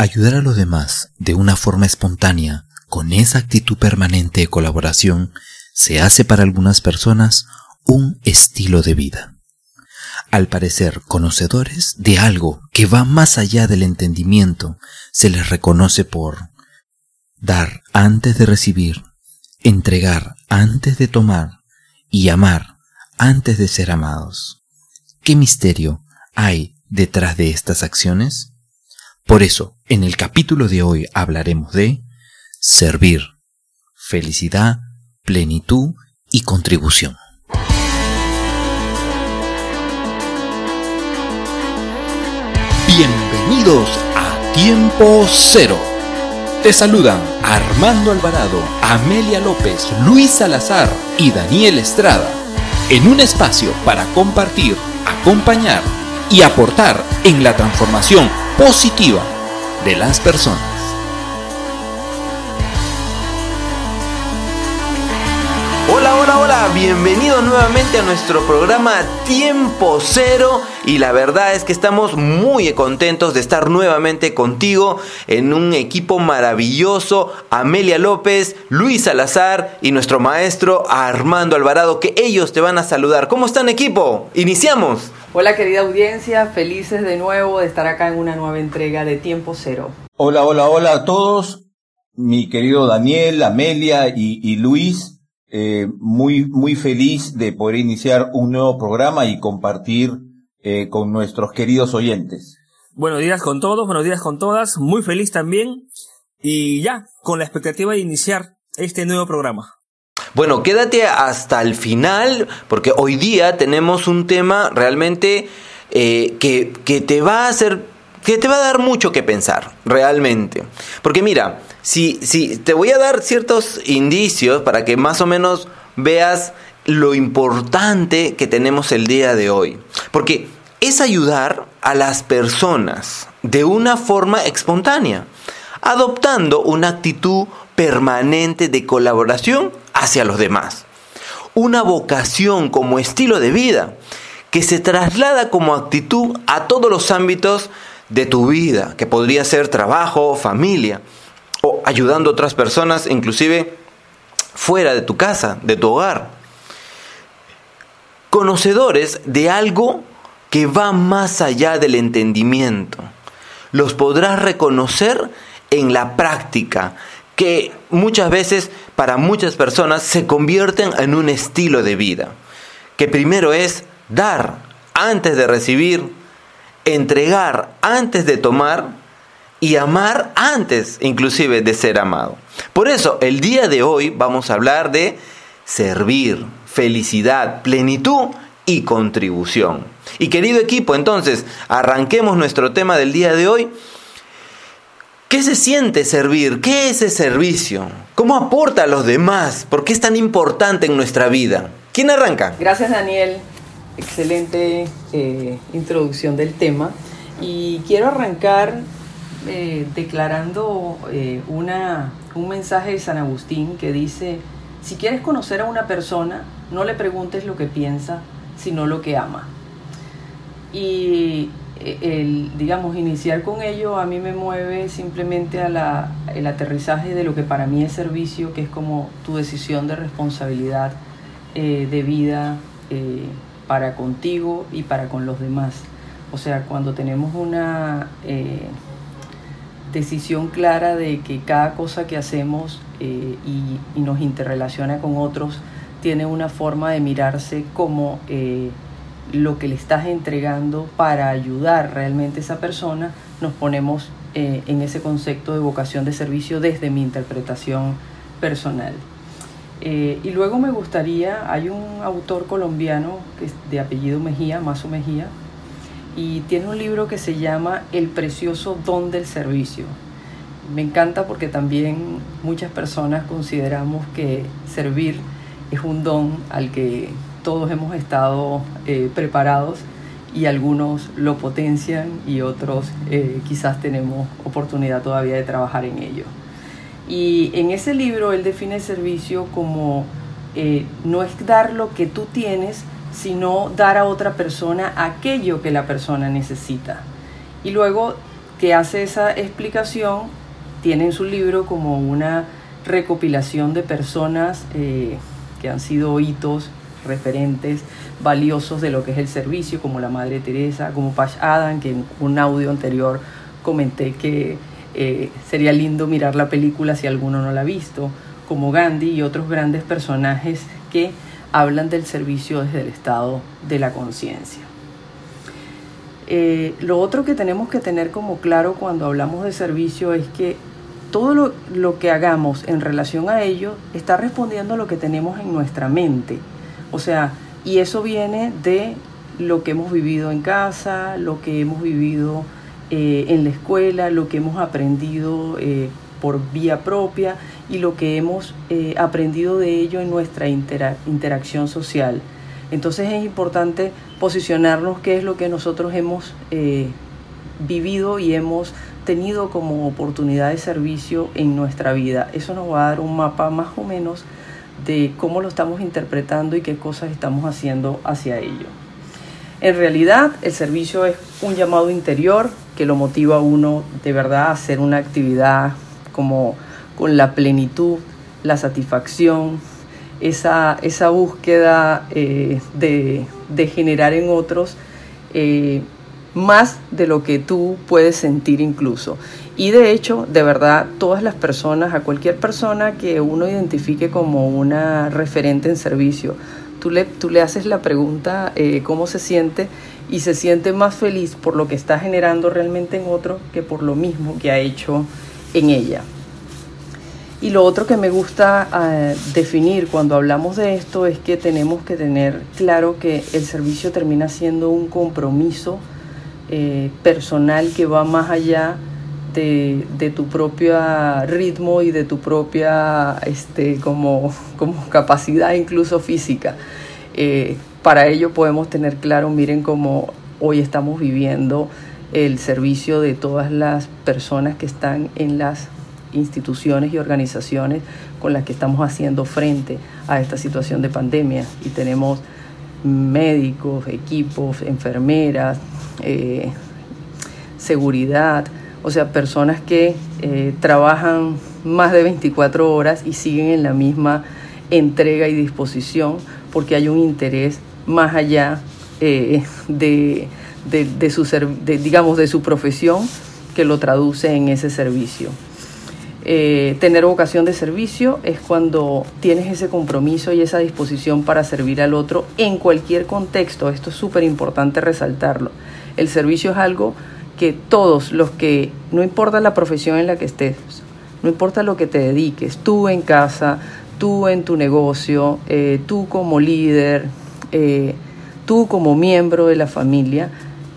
Ayudar a los demás de una forma espontánea, con esa actitud permanente de colaboración, se hace para algunas personas un estilo de vida. Al parecer conocedores de algo que va más allá del entendimiento, se les reconoce por dar antes de recibir, entregar antes de tomar y amar antes de ser amados. ¿Qué misterio hay detrás de estas acciones? Por eso, en el capítulo de hoy hablaremos de servir, felicidad, plenitud y contribución. Bienvenidos a Tiempo Cero. Te saludan Armando Alvarado, Amelia López, Luis Salazar y Daniel Estrada en un espacio para compartir, acompañar y aportar en la transformación positiva de las personas. Hola, hola, hola, bienvenido nuevamente a nuestro programa Tiempo Cero y la verdad es que estamos muy contentos de estar nuevamente contigo en un equipo maravilloso, Amelia López, Luis Salazar y nuestro maestro Armando Alvarado, que ellos te van a saludar. ¿Cómo están equipo? Iniciamos. Hola querida audiencia, felices de nuevo de estar acá en una nueva entrega de Tiempo Cero. Hola, hola, hola a todos, mi querido Daniel, Amelia y, Luis, eh, muy, muy feliz de poder iniciar un nuevo programa y compartir eh, con nuestros queridos oyentes. Buenos días con todos, buenos días con todas, muy feliz también y ya, con la expectativa de iniciar este nuevo programa. Bueno, quédate hasta el final porque hoy día tenemos un tema realmente eh, que, que te va a hacer que te va a dar mucho que pensar, realmente. Porque mira, si, si te voy a dar ciertos indicios para que más o menos veas lo importante que tenemos el día de hoy. Porque es ayudar a las personas de una forma espontánea, adoptando una actitud permanente de colaboración hacia los demás. Una vocación como estilo de vida que se traslada como actitud a todos los ámbitos de tu vida, que podría ser trabajo, familia, o ayudando a otras personas, inclusive fuera de tu casa, de tu hogar. Conocedores de algo que va más allá del entendimiento. Los podrás reconocer en la práctica, que muchas veces para muchas personas se convierten en un estilo de vida, que primero es dar antes de recibir, entregar antes de tomar y amar antes inclusive de ser amado. Por eso el día de hoy vamos a hablar de servir, felicidad, plenitud y contribución. Y querido equipo, entonces arranquemos nuestro tema del día de hoy ¿Qué se siente servir? ¿Qué es ese servicio? ¿Cómo aporta a los demás? ¿Por qué es tan importante en nuestra vida? ¿Quién arranca? Gracias Daniel, excelente eh, introducción del tema. Y quiero arrancar eh, declarando eh, una, un mensaje de San Agustín que dice, si quieres conocer a una persona, no le preguntes lo que piensa, sino lo que ama. Y el, digamos, iniciar con ello a mí me mueve simplemente a la, el aterrizaje de lo que para mí es servicio, que es como tu decisión de responsabilidad eh, de vida eh, para contigo y para con los demás. O sea, cuando tenemos una eh, decisión clara de que cada cosa que hacemos y, y, nos interrelaciona con otros tiene una forma de mirarse como lo que le estás entregando para ayudar realmente a esa persona, nos ponemos eh, en ese concepto de vocación de servicio desde mi interpretación personal. Eh, y luego me gustaría, hay un autor colombiano que es de apellido Mejía, Mazo Mejía, y tiene un libro que se llama El precioso don del servicio. Me encanta porque también muchas personas consideramos que servir es un don al que todos hemos estado eh, preparados y algunos lo potencian y otros eh, quizás tenemos oportunidad todavía de trabajar en ello. Y en ese libro él define servicio como eh, no es dar lo que tú tienes, sino dar a otra persona aquello que la persona necesita. Y luego que hace esa explicación tiene en su libro como una recopilación de personas que han sido hitos, referentes valiosos de lo que es el servicio, como la Madre Teresa, como Pash Adam, que en un audio anterior comenté que eh, sería lindo mirar la película si alguno no la ha visto, como Gandhi y otros grandes personajes que hablan del servicio desde el estado de la conciencia. Eh, lo otro que tenemos que tener como claro cuando hablamos de servicio es que todo lo, lo, que hagamos en relación a ello está respondiendo a lo que tenemos en nuestra mente. O sea, y eso viene de lo que hemos vivido en casa, lo que hemos vivido eh, en la escuela, lo que hemos aprendido eh, por vía propia y lo que hemos eh, aprendido de ello en nuestra interacción social. Entonces es importante posicionarnos qué es lo que nosotros hemos vivido y hemos tenido como oportunidad de servicio en nuestra vida. Eso nos va a dar un mapa más o menos de cómo lo estamos interpretando y qué cosas estamos haciendo hacia ello. En realidad, el servicio es un llamado interior que lo motiva a uno de verdad a hacer una actividad como con la plenitud, la satisfacción, esa, esa búsqueda eh, de, de, generar en otros eh, más de lo que tú puedes sentir incluso. Y de hecho, de verdad, todas las personas, a cualquier persona que uno identifique como una referente en servicio, tú le, tú le haces la pregunta eh, cómo se siente y se siente más feliz por lo que está generando realmente en otro que por lo mismo que ha hecho en ella. Y lo otro que me gusta eh, definir cuando hablamos de esto es que tenemos que tener claro que el servicio termina siendo un compromiso eh, personal que va más allá de, de, tu propio ritmo y de tu propia este, como, como capacidad incluso física. Eh, para ello podemos tener claro, miren cómo hoy estamos viviendo el servicio de todas las personas que están en las instituciones y organizaciones con las que estamos haciendo frente a esta situación de pandemia. Y tenemos médicos, equipos, enfermeras, eh, seguridad, o sea, personas que eh, trabajan más de 24 horas y siguen en la misma entrega y disposición porque hay un interés más allá eh, de, su, digamos, de su profesión que lo traduce en ese servicio. Eh, tener vocación de servicio es cuando tienes ese compromiso y esa disposición para servir al otro en cualquier contexto. Esto es súper importante resaltarlo. El servicio es algo que todos los que, no importa la profesión en la que estés, no importa lo que te dediques, tú en casa, tú en tu negocio, eh, tú como líder, eh, tú como miembro de la familia,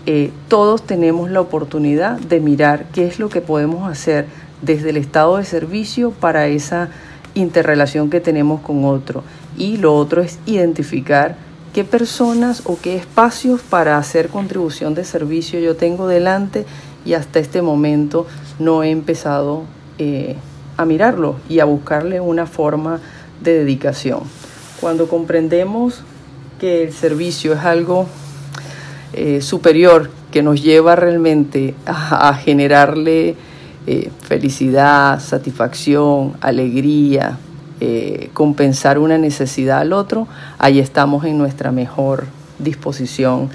eh, todos tenemos la oportunidad de mirar qué es lo que podemos hacer desde el estado de servicio para esa interrelación que tenemos con otro. Y lo otro es identificar qué personas o qué espacios para hacer contribución de servicio yo tengo delante y hasta este momento no he empezado eh, a mirarlo y a buscarle una forma de dedicación. Cuando comprendemos que el servicio es algo eh, superior que nos lleva realmente a, generarle eh, felicidad, satisfacción, alegría, eh, compensar una necesidad al otro, ahí estamos en nuestra mejor disposición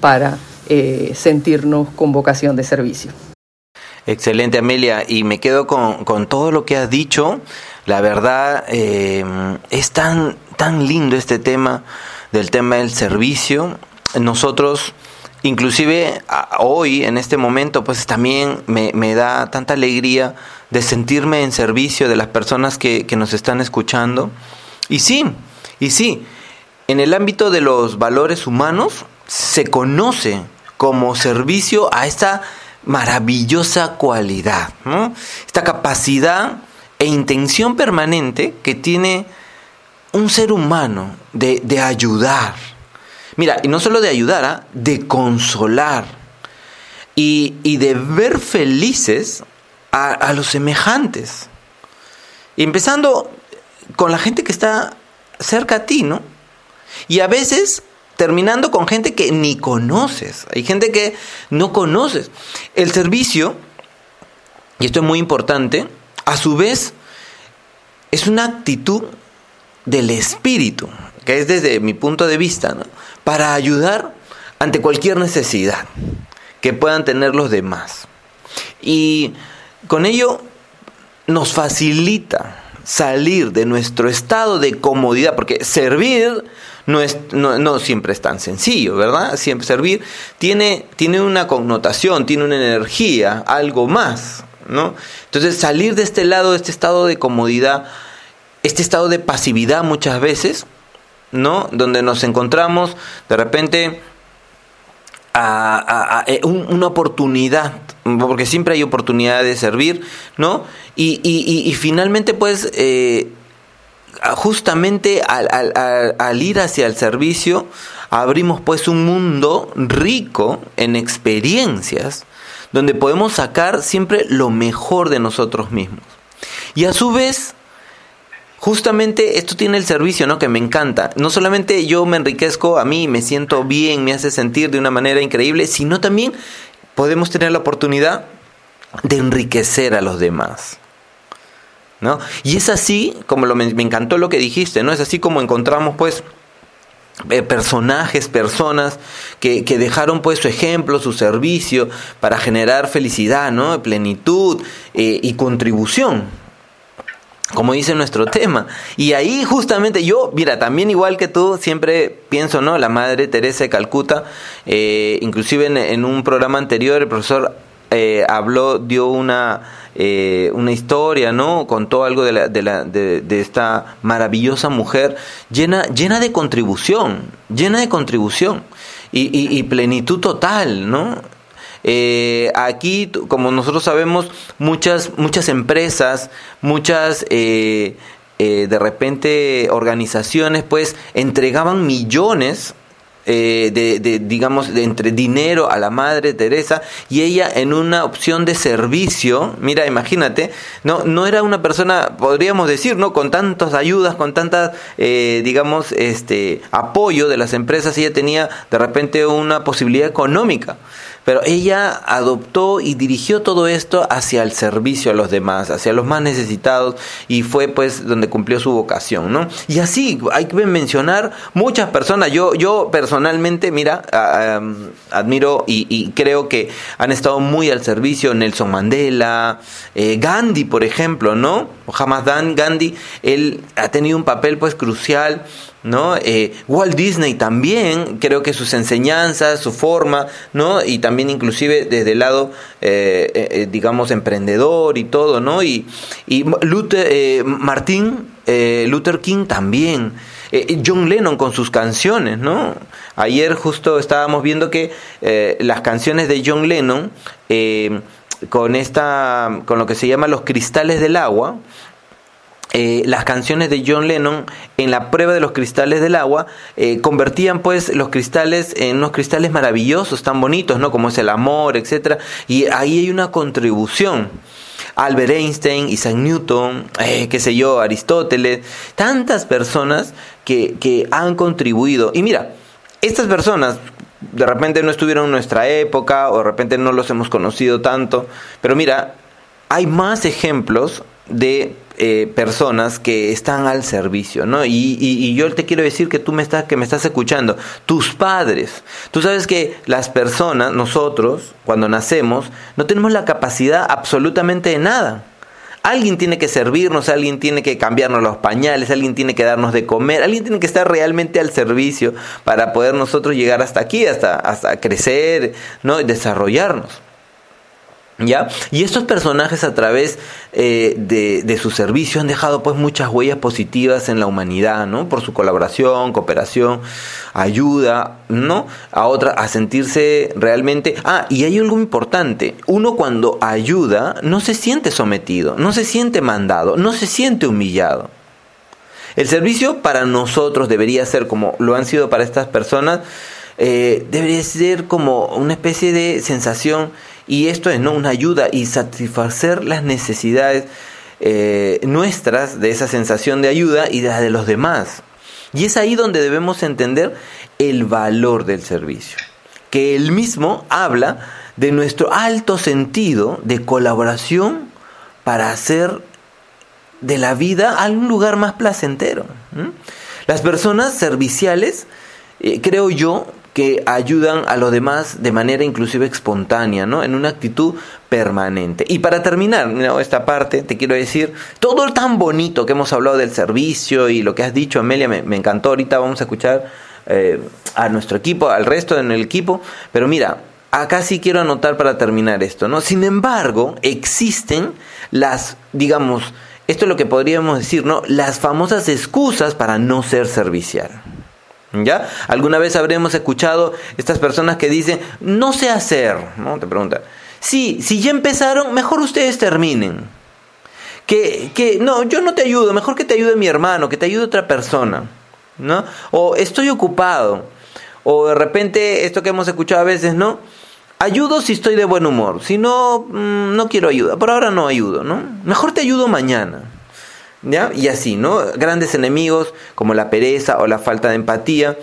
para eh, sentirnos con vocación de servicio. Excelente, Amelia. Y me quedo con, todo lo que has dicho. La verdad, eh, es tan, tan lindo este tema del tema del servicio. Nosotros, inclusive hoy, en este momento, pues también me, me da tanta alegría de sentirme en servicio de las personas que, nos están escuchando. Y sí, y sí, en el ámbito de los valores humanos se conoce como servicio a esta maravillosa cualidad, esta capacidad e intención permanente que tiene un ser humano de, ayudar. Mira, y no solo de ayudar, ¿ah? de consolar y, y de ver felices a, los semejantes. Empezando con la gente que está cerca a ti, ¿no? Y a veces terminando con gente que ni conoces. Hay gente que no conoces. El servicio y esto es muy importante, a su vez es una actitud del espíritu, que es desde mi punto de vista, para ayudar ante cualquier necesidad que puedan tener los demás. Y con ello nos facilita salir de nuestro estado de comodidad, porque servir no, es, no, siempre es tan sencillo, ¿verdad? Siempre servir tiene, tiene una connotación, tiene una energía, algo más, ¿no? Entonces salir de este lado, de este estado de comodidad, este estado de pasividad muchas veces, ¿no? Donde nos encontramos de repente a, eh, una oportunidad, porque siempre hay oportunidad de servir, ¿no? Y, y, y, finalmente, pues, eh, justamente al, al, al, ir hacia el servicio, abrimos pues un mundo rico en experiencias, donde podemos sacar siempre lo mejor de nosotros mismos. Y a su vez, justamente esto tiene el servicio, ¿no? Que me encanta. No solamente yo me enriquezco a mí, me siento bien, me hace sentir de una manera increíble, sino también podemos tener la oportunidad de enriquecer a los demás. ¿No? Y es así, como me, encantó lo que dijiste, ¿no? Es así como encontramos, pues, eh, personajes, personas que, que, dejaron pues su ejemplo, su servicio para generar felicidad, ¿no? Plenitud eh, y contribución, como dice nuestro tema. Y ahí justamente yo, mira, también igual que tú, siempre pienso, ¿no? La Madre Teresa de Calcuta, eh, inclusive en, un programa anterior el profesor eh, habló, dio una, eh, una historia, ¿no? Contó algo de, la, de, la, de, esta maravillosa mujer llena, llena de contribución, llena de contribución y, y plenitud total, ¿no? Eh, aquí, como nosotros sabemos, muchas, muchas empresas, muchas... Eh, eh, de repente organizaciones pues entregaban millones de, de, digamos, de entre dinero a la Madre Teresa y ella en una opción de servicio, mira, imagínate, no, no era una persona, podríamos decir, ¿no? Con tantas ayudas, con tantas, digamos, este, apoyo de las empresas, ella tenía de repente una posibilidad económica. Pero ella adoptó y dirigió todo esto hacia el servicio a los demás, hacia los más necesitados y fue pues donde cumplió su vocación, ¿no? Y así hay que mencionar muchas personas. Yo, yo personalmente, mira, admiro y, creo que han estado muy al servicio Nelson Mandela, eh, Gandhi, por ejemplo, ¿no? Dan Gandhi, él ha tenido un papel pues crucial ¿no? Eh, Walt Disney también, creo que sus enseñanzas, su forma, ¿no? Y también inclusive desde el lado, eh, eh, digamos, emprendedor y todo, ¿no? Y, y Luther, Martín Luther King también. John Lennon con sus canciones, ¿no? Ayer justo estábamos viendo que las canciones de John Lennon, con esta, con lo que se llama los cristales del agua, eh, las canciones de John Lennon en la prueba de los cristales del agua eh, convertían pues los cristales en unos cristales maravillosos, tan bonitos, ¿no? Como es el amor, etcétera. Y ahí hay una contribución. Albert Einstein, Isaac Newton, eh, qué sé yo, Aristóteles, tantas personas que, que han contribuido. Y mira, estas personas de repente no estuvieron en nuestra época o de repente no los hemos conocido tanto, pero mira, hay más ejemplos de eh, personas que están al servicio, ¿no? Y, y, yo te quiero decir que tú me estás, que me estás escuchando, tus padres. Tú sabes que las personas, nosotros, cuando nacemos, no tenemos la capacidad absolutamente de nada. Alguien tiene que servirnos, alguien tiene que cambiarnos los pañales, alguien tiene que darnos de comer, alguien tiene que estar realmente al servicio para poder nosotros llegar hasta aquí, hasta, hasta crecer, ¿no? Y desarrollarnos. ¿Ya? Y estos personajes a través eh, de, su servicio han dejado pues muchas huellas positivas en la humanidad, ¿no? Por su colaboración, cooperación, ayuda, ¿no? A otra, a sentirse realmente... Ah, y hay algo importante, uno cuando ayuda no se siente sometido, no se siente mandado, no se siente humillado. El servicio para nosotros debería ser como lo han sido para estas personas, eh, debería ser como una especie de sensación y esto es ¿no? una ayuda y satisfacer las necesidades eh, nuestras de esa sensación de ayuda y de la de los demás. Y es ahí donde debemos entender el valor del servicio, que él mismo habla de nuestro alto sentido de colaboración para hacer de la vida algún lugar más placentero. Las personas serviciales, eh, creo yo, que ayudan a los demás de manera inclusive espontánea, ¿no? En una actitud permanente. Y para terminar esta parte, te quiero decir, todo tan bonito que hemos hablado del servicio y lo que has dicho, Amelia, me, encantó. Ahorita vamos a escuchar eh, a nuestro equipo, al resto del equipo, pero mira, acá sí quiero anotar para terminar esto, ¿no? Sin embargo, existen las, digamos, esto es lo que podríamos decir, ¿no? Las famosas excusas para no ser servicial. ¿Ya? ¿Alguna vez habremos escuchado estas personas que dicen, no sé hacer? ¿No? Te preguntan. Sí, si ya empezaron, mejor ustedes terminen. Que, que, no, yo no te ayudo, mejor que te ayude mi hermano, que te ayude otra persona. ¿No? O estoy ocupado. O de repente, esto que hemos escuchado a veces, ¿no? Ayudo si estoy de buen humor. Si no, mm, no quiero ayuda. Por ahora no ayudo, ¿no? Mejor te ayudo mañana. ¿Ya? Y así, ¿no? Grandes enemigos como la pereza o la falta de empatía,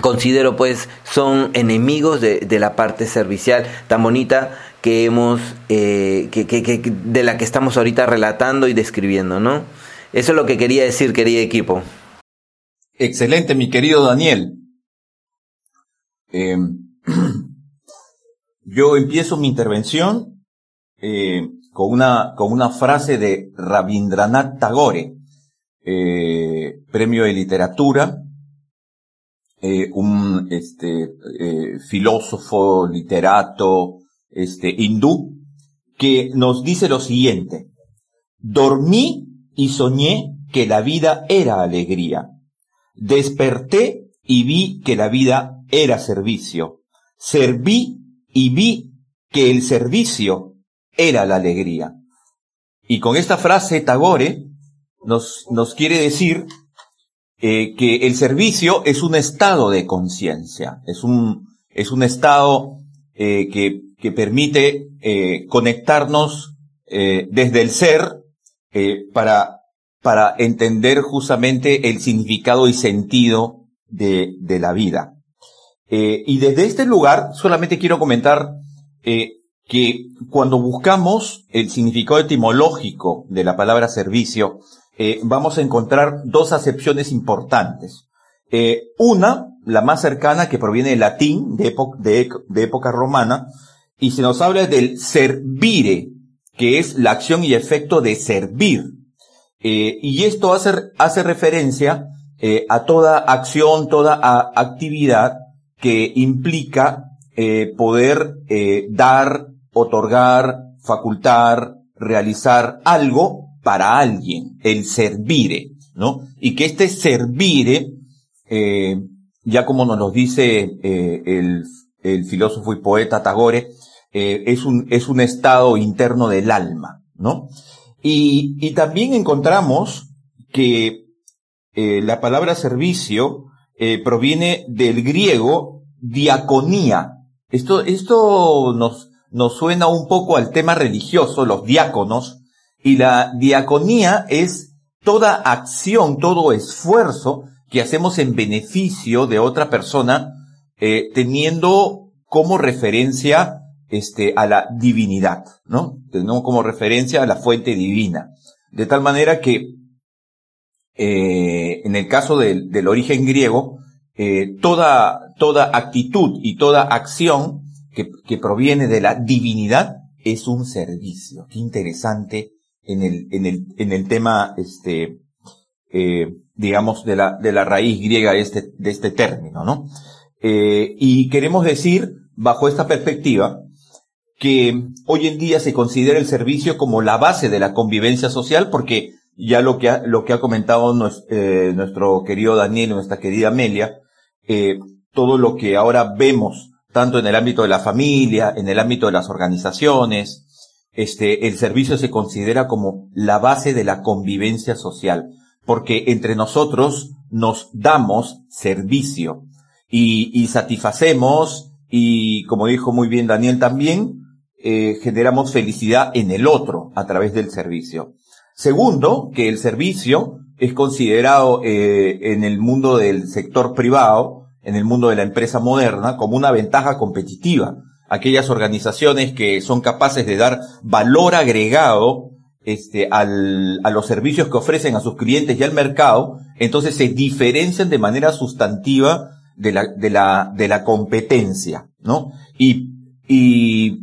considero pues son enemigos de, la parte servicial tan bonita que hemos, eh, que, que, de la que estamos ahorita relatando y describiendo, ¿no? Eso es lo que quería decir, querido equipo. Excelente, mi querido Daniel. Eh, yo empiezo mi intervención eh, con una, con una frase de Rabindranath Tagore, eh, premio de literatura, eh, un este, eh, filósofo, literato, este, hindú, que nos dice lo siguiente, dormí y soñé que la vida era alegría, desperté y vi que la vida era servicio, serví y vi que el servicio era la alegría. Y con esta frase Tagore nos, nos quiere decir eh, que el servicio es un estado de conciencia, es un, es un estado eh, que, que, permite eh, conectarnos desde el ser para, para entender justamente el significado y sentido de, de la vida. y desde este lugar solamente quiero comentar que cuando buscamos el significado etimológico de la palabra servicio, eh, vamos a encontrar dos acepciones importantes. Eh, una, la más cercana, que proviene del latín, de, época romana, y se nos habla del servire, que es la acción y efecto de servir. Eh, y esto hace, hace referencia a toda acción, toda actividad que implica poder dar otorgar, facultar, realizar algo para alguien, el servire, ¿no? Y que este servire, eh, ya como nos lo dice eh, el, filósofo y poeta Tagore, eh, es, un, es un estado interno del alma, ¿no? Y, y también encontramos que la palabra servicio proviene del griego diaconía. Esto, esto nos, nos suena un poco al tema religioso, los diáconos, y la diaconía es toda acción, todo esfuerzo que hacemos en beneficio de otra persona, eh, teniendo como referencia este, a la divinidad, ¿no? Tenemos como referencia a la fuente divina. De tal manera que, eh, en el caso del, origen griego, eh, toda, toda actitud y toda acción que, proviene de la divinidad es un servicio. Qué interesante en el, en el, en el tema, este, eh, digamos, de la, de la raíz griega de este, de este término, ¿no? Eh, y queremos decir, bajo esta perspectiva, que hoy en día se considera el servicio como la base de la convivencia social, porque ya lo que ha, lo que ha comentado eh, nuestro querido Daniel, nuestra querida Amelia, todo lo que ahora vemos tanto en el ámbito de la familia, en el ámbito de las organizaciones. Este, el servicio se considera como la base de la convivencia social, porque entre nosotros nos damos servicio y, satisfacemos y, como dijo muy bien Daniel también, eh, generamos felicidad en el otro a través del servicio. Segundo, que el servicio es considerado eh, en el mundo del sector privado en el mundo de la empresa moderna como una ventaja competitiva. Aquellas organizaciones que son capaces de dar valor agregado este, al, a los servicios que ofrecen a sus clientes y al mercado, entonces se diferencian de manera sustantiva de la, de la, de la competencia, ¿no? Y, y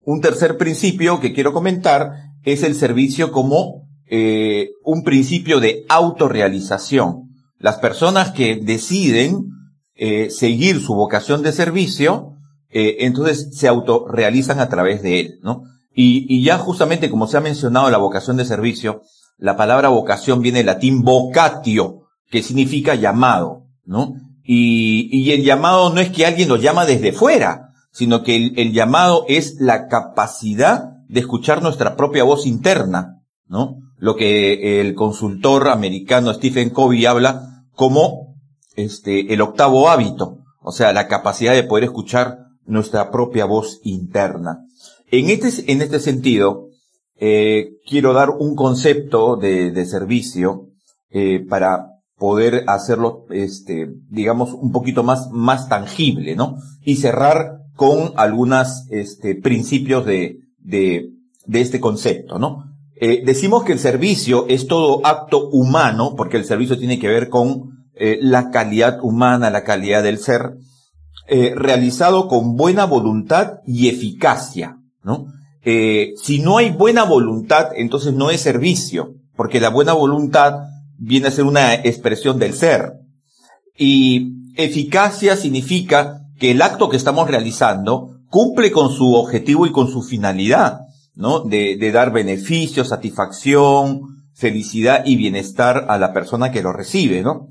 un tercer principio que quiero comentar es el servicio como eh, un principio de autorrealización. Las personas que deciden eh, seguir su vocación de servicio, eh, entonces se autorrealizan a través de él, ¿no? Y, y ya justamente como se ha mencionado la vocación de servicio, la palabra vocación viene del latín vocatio, que significa llamado, ¿no? Y, y el llamado no es que alguien lo llama desde fuera, sino que el, el llamado es la capacidad de escuchar nuestra propia voz interna, ¿no? Lo que el consultor americano Stephen Covey habla como este, el octavo hábito, o sea, la capacidad de poder escuchar nuestra propia voz interna. En este, en este sentido, eh, quiero dar un concepto de, de servicio eh, para poder hacerlo, este, digamos, un poquito más, más tangible, ¿no? Y cerrar con algunos este, principios de, de, de este concepto, ¿no? Eh, decimos que el servicio es todo acto humano, porque el servicio tiene que ver con eh, la calidad humana, la calidad del ser, eh, realizado con buena voluntad y eficacia, ¿no? Eh, si no hay buena voluntad, entonces no es servicio, porque la buena voluntad viene a ser una expresión del ser. Y eficacia significa que el acto que estamos realizando cumple con su objetivo y con su finalidad, ¿no? De, de dar beneficio, satisfacción, felicidad y bienestar a la persona que lo recibe, ¿no?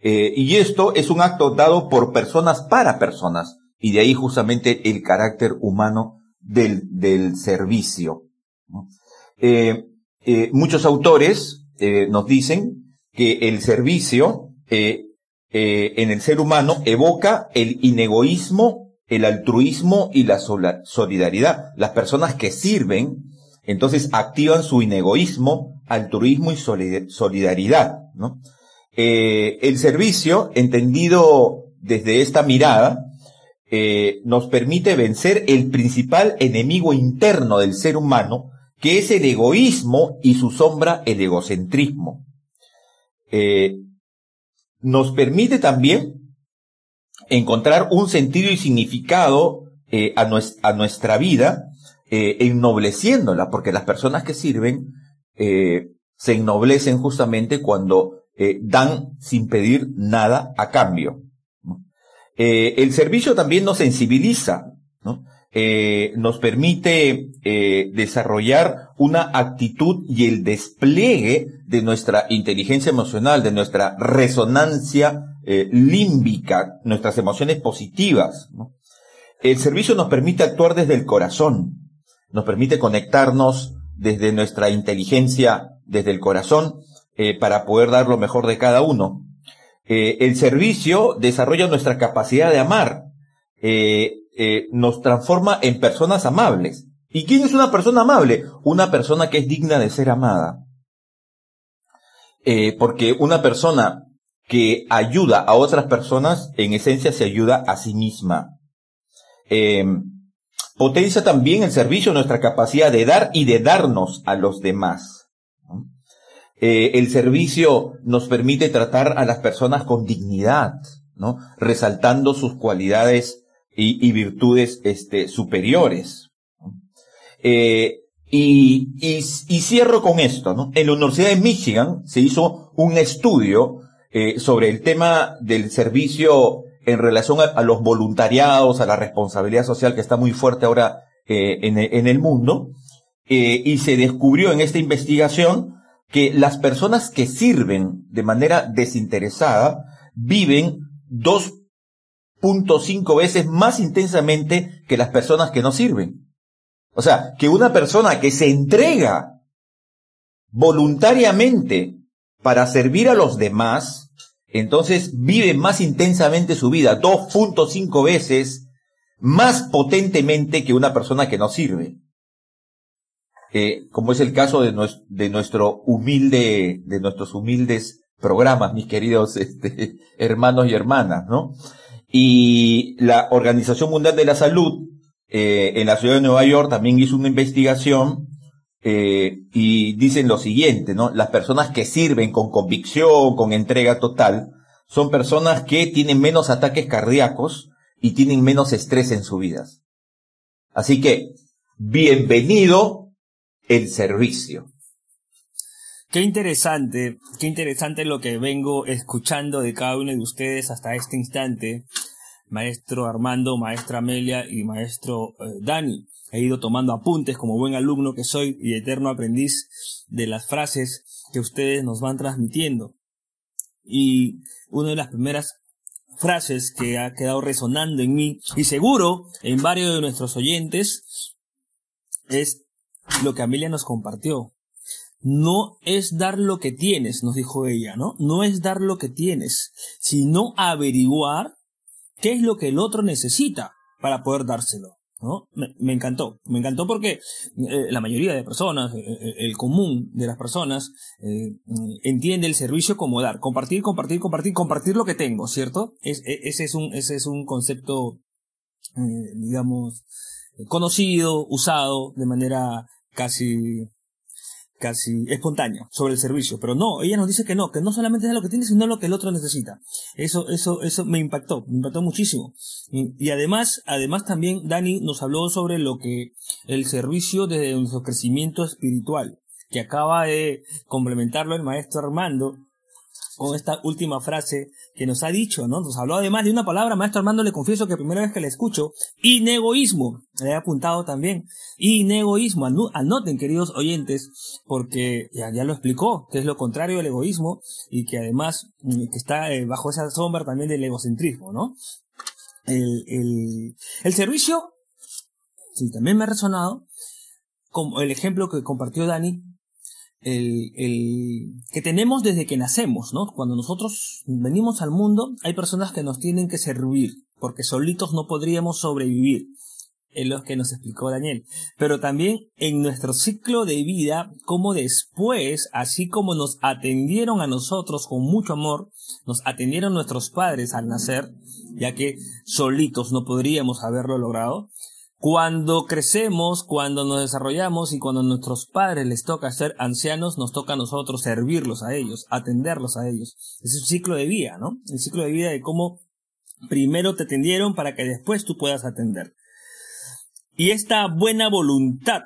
Eh, y esto es un acto dado por personas para personas, y de ahí justamente el carácter humano del, del servicio. Eh, eh, muchos autores nos dicen que el servicio en el ser humano evoca el inegoísmo, el altruismo y la solidaridad. Las personas que sirven, entonces activan su inegoísmo, altruismo y solidaridad, ¿no? Eh, el servicio, entendido desde esta mirada, eh, nos permite vencer el principal enemigo interno del ser humano, que es el egoísmo y su sombra el egocentrismo. Eh, nos permite también encontrar un sentido y significado a, nuestra, a, nuestra vida, ennobleciéndola, porque las personas que sirven se ennoblecen justamente cuando eh, dan sin pedir nada a cambio. Eh, el servicio también nos sensibiliza, ¿no? Eh, nos permite eh, desarrollar una actitud y el despliegue de nuestra inteligencia emocional, de nuestra resonancia eh, límbica, nuestras emociones positivas. ¿no? El servicio nos permite actuar desde el corazón, nos permite conectarnos desde nuestra inteligencia, desde el corazón, eh, para poder dar lo mejor de cada uno. Eh, el servicio desarrolla nuestra capacidad de amar, eh, nos transforma en personas amables. ¿Y quién es una persona amable? Una persona que es digna de ser amada. Porque una persona que ayuda a otras personas, en esencia se ayuda a sí misma. Potencia también el servicio nuestra capacidad de dar y de darnos a los demás. Eh, el servicio nos permite tratar a las personas con dignidad, ¿no? Resaltando sus cualidades y, virtudes este, superiores. Eh, y, y, y, cierro con esto, ¿no? En la Universidad de Michigan se hizo un estudio eh, sobre el tema del servicio en relación a, los voluntariados, a la responsabilidad social que está muy fuerte ahora eh, en, en, el mundo, eh, y se descubrió en esta investigación que las personas que sirven de manera desinteresada viven 2.5 veces más intensamente que las personas que no sirven. O sea, que una persona que se entrega voluntariamente para servir a los demás, entonces vive más intensamente su vida, 2.5 veces más potentemente que una persona que no sirve como es el caso de nuestro humilde, de nuestros humildes programas, mis queridos este, hermanos y hermanas, ¿no? Y la Organización Mundial de la Salud, eh, en la ciudad de Nueva York, también hizo una investigación eh, y dicen lo siguiente, ¿no? Las personas que sirven con convicción, con entrega total, son personas que tienen menos ataques cardíacos y tienen menos estrés en su vida. Así que, bienvenido el servicio. Qué interesante, qué interesante lo que vengo escuchando de cada uno de ustedes hasta este instante, maestro Armando, maestra Amelia y maestro eh, Dani. He ido tomando apuntes como buen alumno que soy y eterno aprendiz de las frases que ustedes nos van transmitiendo. Y una de las primeras frases que ha quedado resonando en mí y seguro en varios de nuestros oyentes es lo que Amelia nos compartió. No es dar lo que tienes, nos dijo ella, ¿no? No es dar lo que tienes, sino averiguar qué es lo que el otro necesita para poder dárselo. ¿no? Me, encantó, me encantó porque eh, la mayoría de personas, eh, eh, el común de las personas, entiende el servicio como dar, compartir, compartir, compartir, compartir lo que tengo, ¿cierto? E, ese, es un, ese es un concepto, digamos, conocido, usado de manera casi casi espontáneo sobre el servicio, pero no, ella nos dice que no, que no solamente es lo que tiene, sino lo que el otro necesita. Eso, eso, eso me impactó, me impactó muchísimo. Y, además, además también Dani nos habló sobre lo que el servicio de nuestro crecimiento espiritual, que acaba de complementarlo el maestro Armando, con esta última frase que nos ha dicho, ¿no? Nos habló además de una palabra, maestro Armando, le confieso que primera vez que la escucho, inegoísmo, le he apuntado también, inegoísmo, anoten queridos oyentes, porque ya, ya lo explicó, que es lo contrario del egoísmo y que además mm, que está eh, bajo esa sombra también del egocentrismo, ¿no? El, el, el servicio, sí, también me ha resonado, como el ejemplo que compartió Dani, el, que tenemos desde que nacemos, ¿no? Cuando nosotros venimos al mundo, hay personas que nos tienen que servir, porque solitos no podríamos sobrevivir. Es lo que nos explicó Daniel. Pero también en nuestro ciclo de vida, como después, así como nos atendieron a nosotros con mucho amor, nos atendieron nuestros padres al nacer, ya que solitos no podríamos haberlo logrado, cuando crecemos, cuando nos desarrollamos y cuando a nuestros padres les toca ser ancianos, nos toca a nosotros servirlos a ellos, atenderlos a ellos. Es un ciclo de vida, ¿no? El ciclo de vida de cómo primero te atendieron para que después tú puedas atender. Y esta buena voluntad,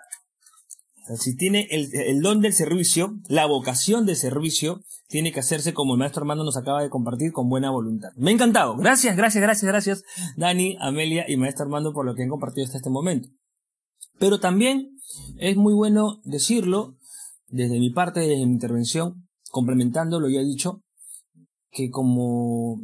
si tiene el, don del servicio, la vocación de servicio, tiene que hacerse como el maestro Armando nos acaba de compartir con buena voluntad. Me ha encantado. Gracias, gracias, gracias, gracias, Dani, Amelia y maestro Armando por lo que han compartido hasta este momento. Pero también es muy bueno decirlo, desde mi parte, desde mi intervención, complementando lo ya dicho, que como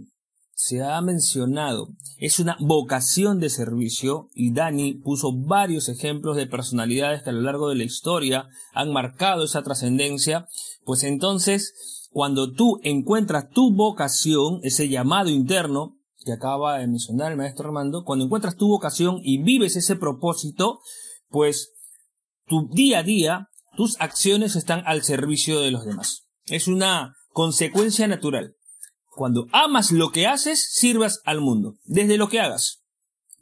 se ha mencionado, es una vocación de servicio y Dani puso varios ejemplos de personalidades que a lo largo de la historia han marcado esa trascendencia, pues entonces cuando tú encuentras tu vocación, ese llamado interno que acaba de mencionar el maestro Armando, cuando encuentras tu vocación y vives ese propósito, pues tu día a día, tus acciones están al servicio de los demás. Es una consecuencia natural. Cuando amas lo que haces, sirvas al mundo, desde lo que hagas,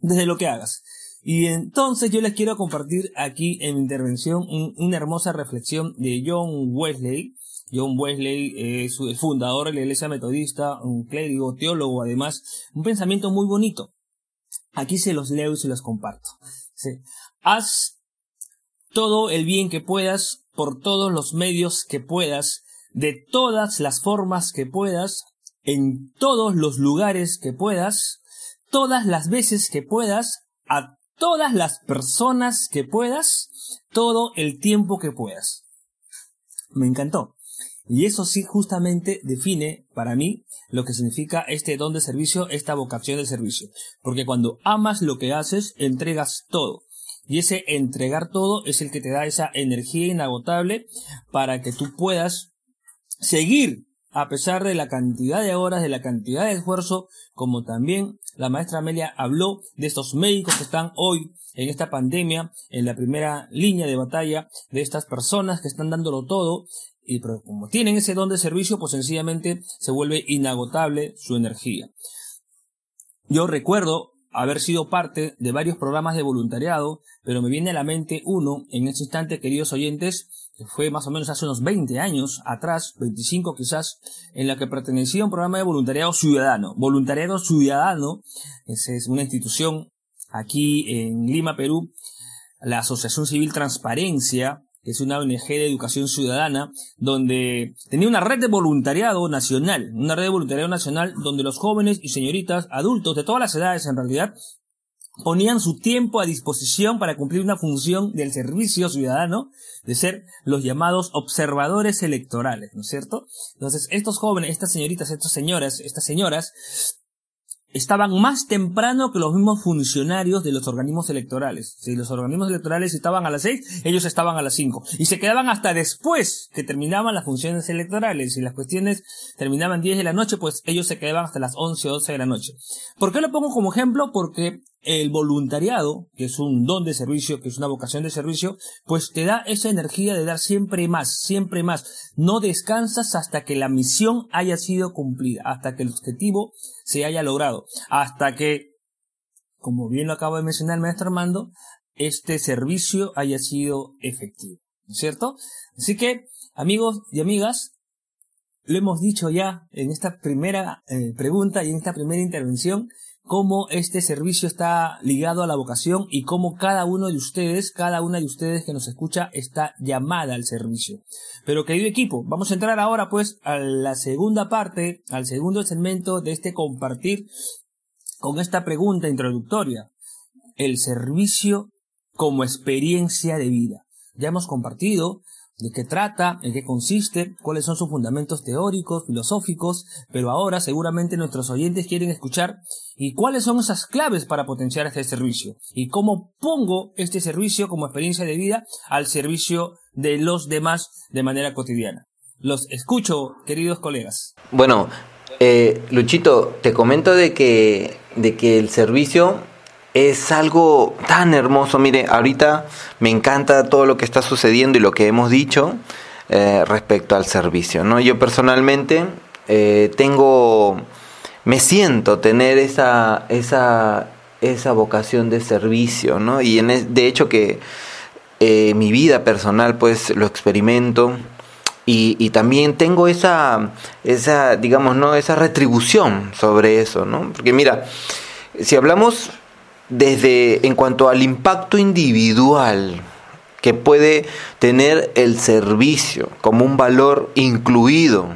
desde lo que hagas. Y entonces yo les quiero compartir aquí en mi intervención una hermosa reflexión de John Wesley, John Wesley es fundador de la iglesia metodista, un clérigo, teólogo además, un pensamiento muy bonito. Aquí se los leo y se los comparto. Haz todo el bien que puedas, por todos los medios que puedas, de todas las formas que puedas, en todos los lugares que puedas, todas las veces que puedas, a todas las personas que puedas, todo el tiempo que puedas. Me encantó. Y eso sí justamente define para mí lo que significa este don de servicio, esta vocación de servicio. Porque cuando amas lo que haces, entregas todo. Y ese entregar todo es el que te da esa energía inagotable para que tú puedas seguir a pesar de la cantidad de horas, de la cantidad de esfuerzo, como también la maestra Amelia habló de estos médicos que están hoy en esta pandemia, en la primera línea de batalla, de estas personas que están dándolo todo y como tienen ese don de servicio, pues sencillamente se vuelve inagotable su energía. Yo recuerdo haber sido parte de varios programas de voluntariado, pero me viene a la mente uno, en este instante, queridos oyentes, que fue más o menos hace unos 20 años atrás, 25 quizás, en la que pertenecía a un programa de voluntariado ciudadano. Voluntariado ciudadano, esa es una institución aquí en Lima, Perú, la Asociación Civil Transparencia, que es una ONG de educación ciudadana, donde tenía una red de voluntariado nacional, una red de voluntariado nacional donde los jóvenes y señoritas, adultos de todas las edades en realidad, ponían su tiempo a disposición para cumplir una función del servicio ciudadano de ser los llamados observadores electorales, ¿no es cierto? Entonces, estos jóvenes, estas señoritas, estas señoras, estas señoras, estaban más temprano que los mismos funcionarios de los organismos electorales. Si los organismos electorales estaban a las seis, ellos estaban a las cinco. Y se quedaban hasta después que terminaban las funciones electorales. Si las cuestiones terminaban 10 de la noche, pues ellos se quedaban hasta las 11 o 12 de la noche. ¿Por qué lo pongo como ejemplo? Porque el voluntariado, que es un don de servicio, que es una vocación de servicio, pues te da esa energía de dar siempre más, siempre más. No descansas hasta que la misión haya sido cumplida, hasta que el objetivo se haya logrado, hasta que, como bien lo acabo de mencionar maestro Armando, este servicio haya sido efectivo, ¿no es cierto? Así que, amigos y amigas, lo hemos dicho ya en esta primera eh, pregunta y en esta primera intervención, cómo este servicio está ligado a la vocación y cómo cada uno de ustedes, cada una de ustedes que nos escucha está llamada al servicio. Pero querido equipo, vamos a entrar ahora pues a la segunda parte, al segundo segmento de este compartir con esta pregunta introductoria. El servicio como experiencia de vida. Ya hemos compartido de qué trata, en qué consiste, cuáles son sus fundamentos teóricos, filosóficos, pero ahora seguramente nuestros oyentes quieren escuchar y cuáles son esas claves para potenciar este servicio y cómo pongo este servicio como experiencia de vida al servicio de los demás de manera cotidiana. Los escucho, queridos colegas. Bueno, eh, Luchito, te comento de que, de que el servicio es algo tan hermoso. Mire, ahorita me encanta todo lo que está sucediendo y lo que hemos dicho eh, respecto al servicio. ¿no? Yo personalmente eh, tengo, me siento tener esa, esa, esa vocación de servicio, ¿no? Y en, de hecho que eh, mi vida personal pues lo experimento. Y, y, también tengo esa, esa, digamos, ¿no? esa retribución sobre eso, ¿no? Porque mira, si hablamos desde en cuanto al impacto individual que puede tener el servicio como un valor incluido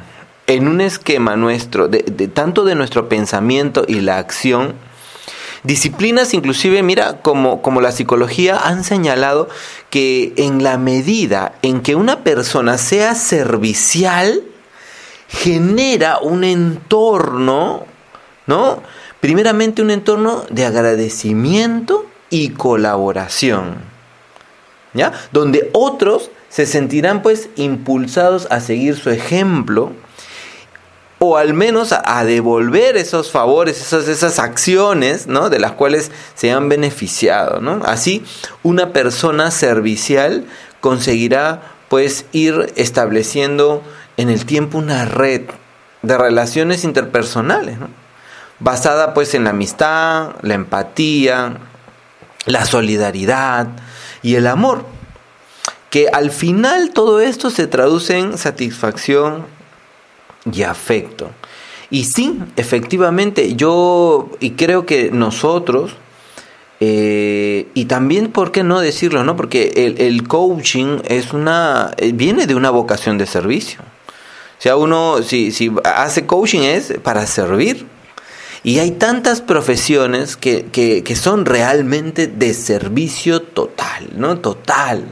en un esquema nuestro, de, tanto de nuestro pensamiento y la acción, disciplinas inclusive, mira, como, como la psicología han señalado que en la medida en que una persona sea servicial, genera un entorno, ¿no? Primeramente un entorno de agradecimiento y colaboración, ¿ya? Donde otros se sentirán pues impulsados a seguir su ejemplo o al menos a, devolver esos favores, esas, esas acciones, ¿no? De las cuales se han beneficiado, ¿no? Así, una persona servicial conseguirá pues ir estableciendo en el tiempo una red de relaciones interpersonales. Basada pues en la amistad, la empatía, la solidaridad y el amor. Que al final todo esto se traduce en satisfacción y afecto. Y sí, efectivamente, yo y creo que nosotros, eh, y también, ¿por qué no decirlo? no Porque el, el, coaching es una, eh, viene de una vocación de servicio. O sea, uno, si, si hace coaching es para servir, y hay tantas profesiones que, que, son realmente de servicio total, ¿no? Total.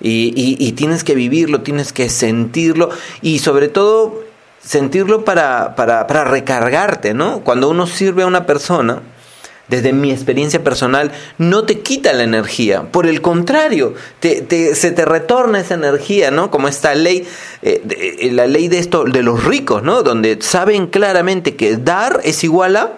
Y, y, tienes que vivirlo, tienes que sentirlo y sobre todo sentirlo para, para, para recargarte, ¿no? Cuando uno sirve a una persona, desde mi experiencia personal, no te quita la energía. Por el contrario, se te retorna esa energía, ¿no? Como esta ley, eh, eh, la ley de esto, de los ricos, ¿no? Donde saben claramente que dar es igual a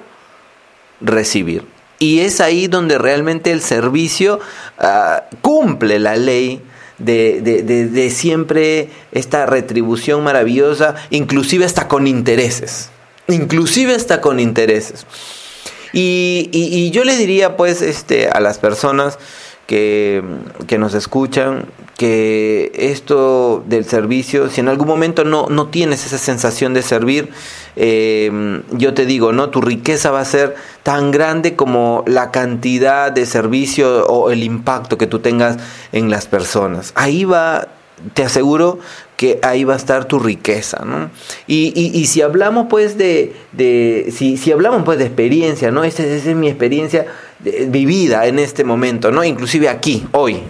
recibir. Y es ahí donde realmente el servicio ah, cumple la ley de, de, de siempre esta retribución maravillosa, inclusive hasta con intereses. Inclusive hasta con intereses. Y, yo le diría pues este, a las personas que, que, nos escuchan que esto del servicio, si en algún momento no, no tienes esa sensación de servir, eh, yo te digo, ¿no? Tu riqueza va a ser tan grande como la cantidad de servicio o el impacto que tú tengas en las personas. Ahí va te aseguro que ahí va a estar tu riqueza, ¿no? Y, y, si hablamos pues de, de si, si, hablamos pues de experiencia, ¿no? Esa, es mi experiencia vivida en este momento, ¿no? Inclusive aquí, hoy,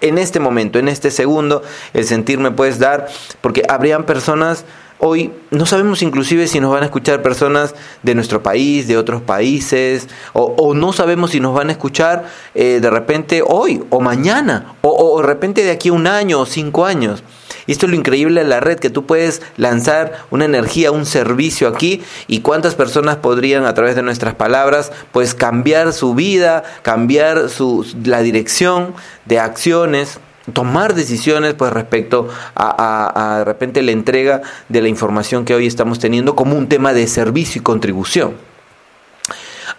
en este momento, en este segundo, el sentir me puedes dar, porque habrían personas Hoy no sabemos inclusive si nos van a escuchar personas de nuestro país, de otros países, o, no sabemos si nos van a escuchar eh, de repente hoy o mañana, o, de repente de aquí a un año o cinco años. Y esto es lo increíble de la red, que tú puedes lanzar una energía, un servicio aquí y cuántas personas podrían a través de nuestras palabras pues cambiar su vida, cambiar su, la dirección de acciones tomar decisiones pues respecto a, repente la entrega de la información que hoy estamos teniendo como un tema de servicio y contribución.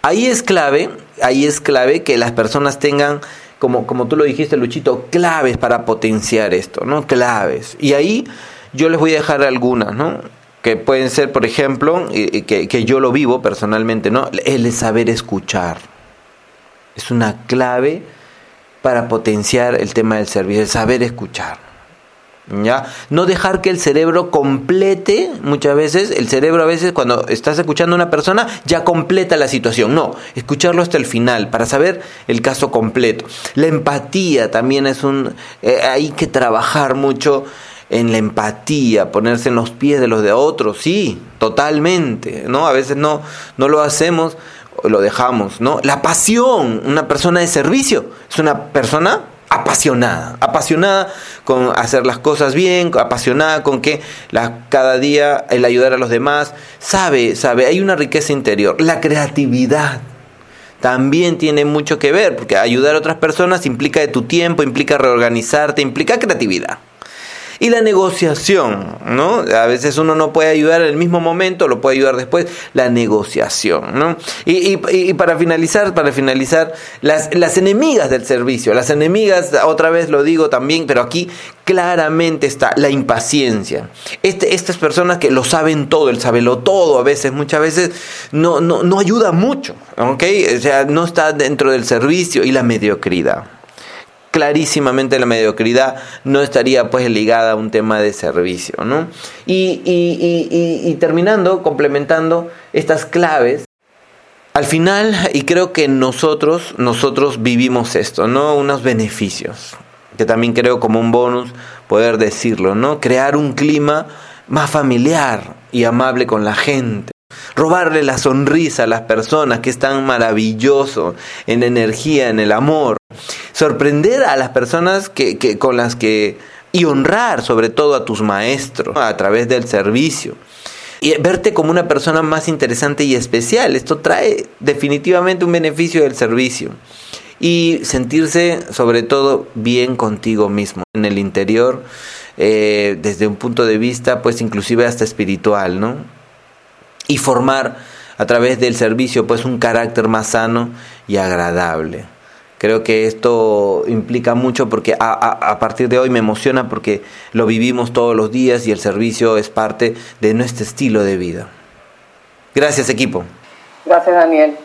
Ahí es clave, ahí es clave que las personas tengan, como, como tú lo dijiste, Luchito, claves para potenciar esto, ¿no? Claves. Y ahí yo les voy a dejar algunas, ¿no? Que pueden ser, por ejemplo, que, que yo lo vivo personalmente, ¿no? El saber escuchar. Es una clave para potenciar el tema del servicio, el saber escuchar. ¿Ya? No dejar que el cerebro complete, muchas veces, el cerebro a veces cuando estás escuchando a una persona ya completa la situación. No, escucharlo hasta el final para saber el caso completo. La empatía también es un... Eh, hay que trabajar mucho en la empatía, ponerse en los pies de los de otros, sí, totalmente, ¿no? A veces no, no lo hacemos lo dejamos, ¿no? La pasión, una persona de servicio, es una persona apasionada, apasionada con hacer las cosas bien, apasionada con que cada día el ayudar a los demás, sabe, sabe, hay una riqueza interior, la creatividad. También tiene mucho que ver, porque ayudar a otras personas implica de tu tiempo, implica reorganizarte, implica creatividad. Y la negociación, ¿no? A veces uno no puede ayudar en el mismo momento, lo puede ayudar después, la negociación, ¿no? Y, y, para finalizar, para finalizar, las, las enemigas del servicio, las enemigas, otra vez lo digo también, pero aquí claramente está la impaciencia. Este, estas personas que lo saben todo, el sabelo todo, a veces, muchas veces, no, no, no ayuda mucho, ¿ok? O sea, no está dentro del servicio y la mediocridad clarísimamente la mediocridad no estaría pues ligada a un tema de servicio, ¿no? Y, y, terminando, complementando estas claves, al final, y creo que nosotros, nosotros vivimos esto, ¿no? Unos beneficios, que también creo como un bonus poder decirlo, ¿no? Crear un clima más familiar y amable con la gente robarle la sonrisa a las personas, que es tan maravilloso en energía, en el amor, sorprender a las personas que, que, con las que y honrar sobre todo a tus maestros a través del servicio y verte como una persona más interesante y especial. Esto trae definitivamente un beneficio del servicio. Y sentirse sobre todo bien contigo mismo en el interior, eh, desde un punto de vista pues inclusive hasta espiritual, ¿no? Y formar a través del servicio pues un carácter más sano y agradable. Creo que esto implica mucho porque a, a, partir de hoy me emociona porque lo vivimos todos los días y el servicio es parte de nuestro estilo de vida. Gracias equipo. Gracias Daniel.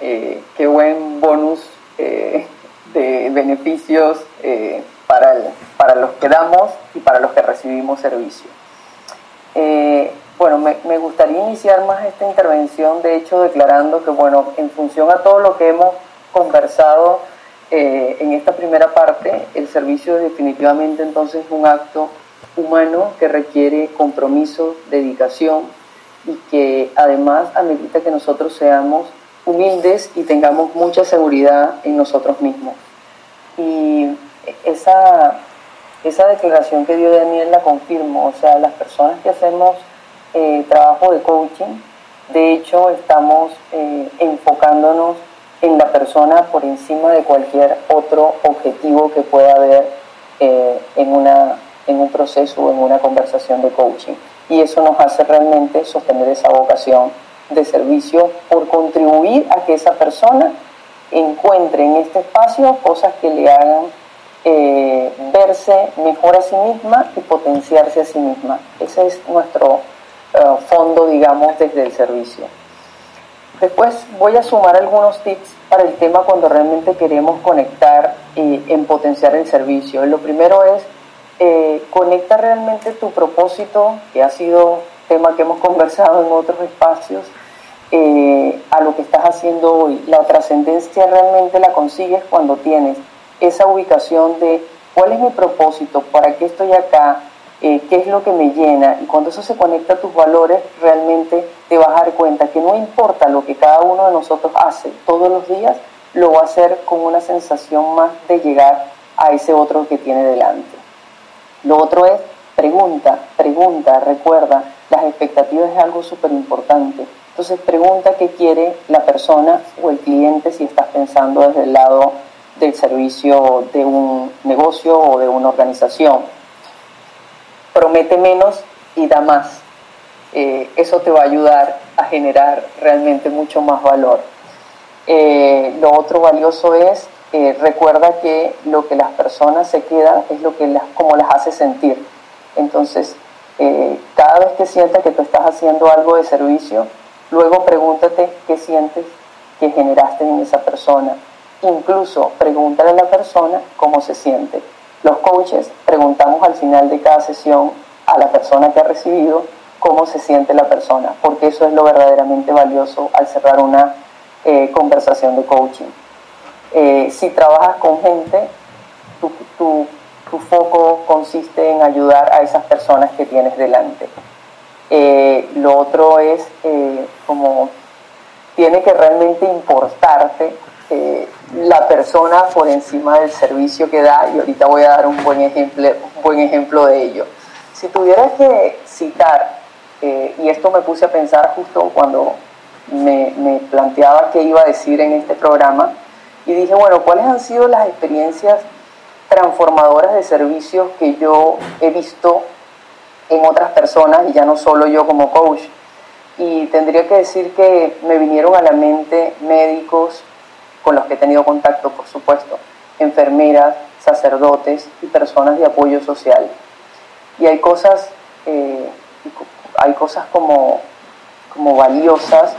Eh, qué buen bonus eh, de beneficios eh, para, para los que damos y para los que recibimos servicio. Bueno, me, gustaría iniciar más esta intervención, de hecho, declarando que, bueno, en función a todo lo que hemos conversado eh, en esta primera parte, el servicio es definitivamente entonces un acto humano que requiere compromiso, dedicación y que además amerita que nosotros seamos humildes y tengamos mucha seguridad en nosotros mismos. Y esa, esa declaración que dio Daniel la confirmo, o sea, las personas que hacemos eh, trabajo de coaching. De hecho, estamos eh, enfocándonos en la persona por encima de cualquier otro objetivo que pueda haber eh, en, una, en un proceso o en una conversación de coaching. Y eso nos hace realmente sostener esa vocación de servicio por contribuir a que esa persona encuentre en este espacio cosas que le hagan verse mejor a sí misma y potenciarse a sí misma. Ese es nuestro eh, fondo, digamos, desde el servicio. Después voy a sumar algunos tips para el tema cuando realmente queremos conectar y en potenciar el servicio. Lo primero es eh, conecta realmente tu propósito, que ha sido tema que hemos conversado en otros espacios, eh, a lo que estás haciendo hoy. La trascendencia realmente la consigues cuando tienes esa ubicación de cuál es mi propósito, para qué estoy acá, eh, qué es lo que me llena. Y cuando eso se conecta a tus valores, realmente te vas a dar cuenta que no importa lo que cada uno de nosotros hace todos los días, lo va a hacer con una sensación más de llegar a ese otro que tiene delante. Lo otro es pregunta, pregunta, recuerda, las expectativas es algo súper importante entonces pregunta qué quiere la persona o el cliente si estás pensando desde el lado del servicio de un negocio o de una organización. Promete menos y da más. Eh, eso te va a ayudar a generar realmente mucho más valor. Eh, lo otro valioso es, eh, recuerda que lo que las personas se quedan es lo que las, como las hace sentir. Entonces, cada vez que sientas que tú estás haciendo algo de servicio, Luego pregúntate qué sientes que generaste en esa persona. Incluso pregúntale a la persona cómo se siente. Los coaches preguntamos al final de cada sesión a la persona que ha recibido cómo se siente la persona, porque eso es lo verdaderamente valioso al cerrar una eh, conversación de coaching. Eh, si trabajas con gente, tu, tu foco consiste en ayudar a esas personas que tienes delante. Eh, lo otro es como tiene que realmente importarte la persona por encima del servicio que da y ahorita voy a dar un buen ejemplo, un buen ejemplo de ello. Si tuviera que citar, y esto me puse a pensar justo cuando me, me planteaba qué iba a decir en este programa, y dije, bueno, ¿cuáles han sido las experiencias transformadoras de servicios que yo he visto en otras personas y ya no solo yo como coach. Y tendría que decir que me vinieron a la mente médicos con los que he tenido contacto, por supuesto, enfermeras, sacerdotes y personas de apoyo social. Y hay cosas, eh, hay cosas como, como valiosas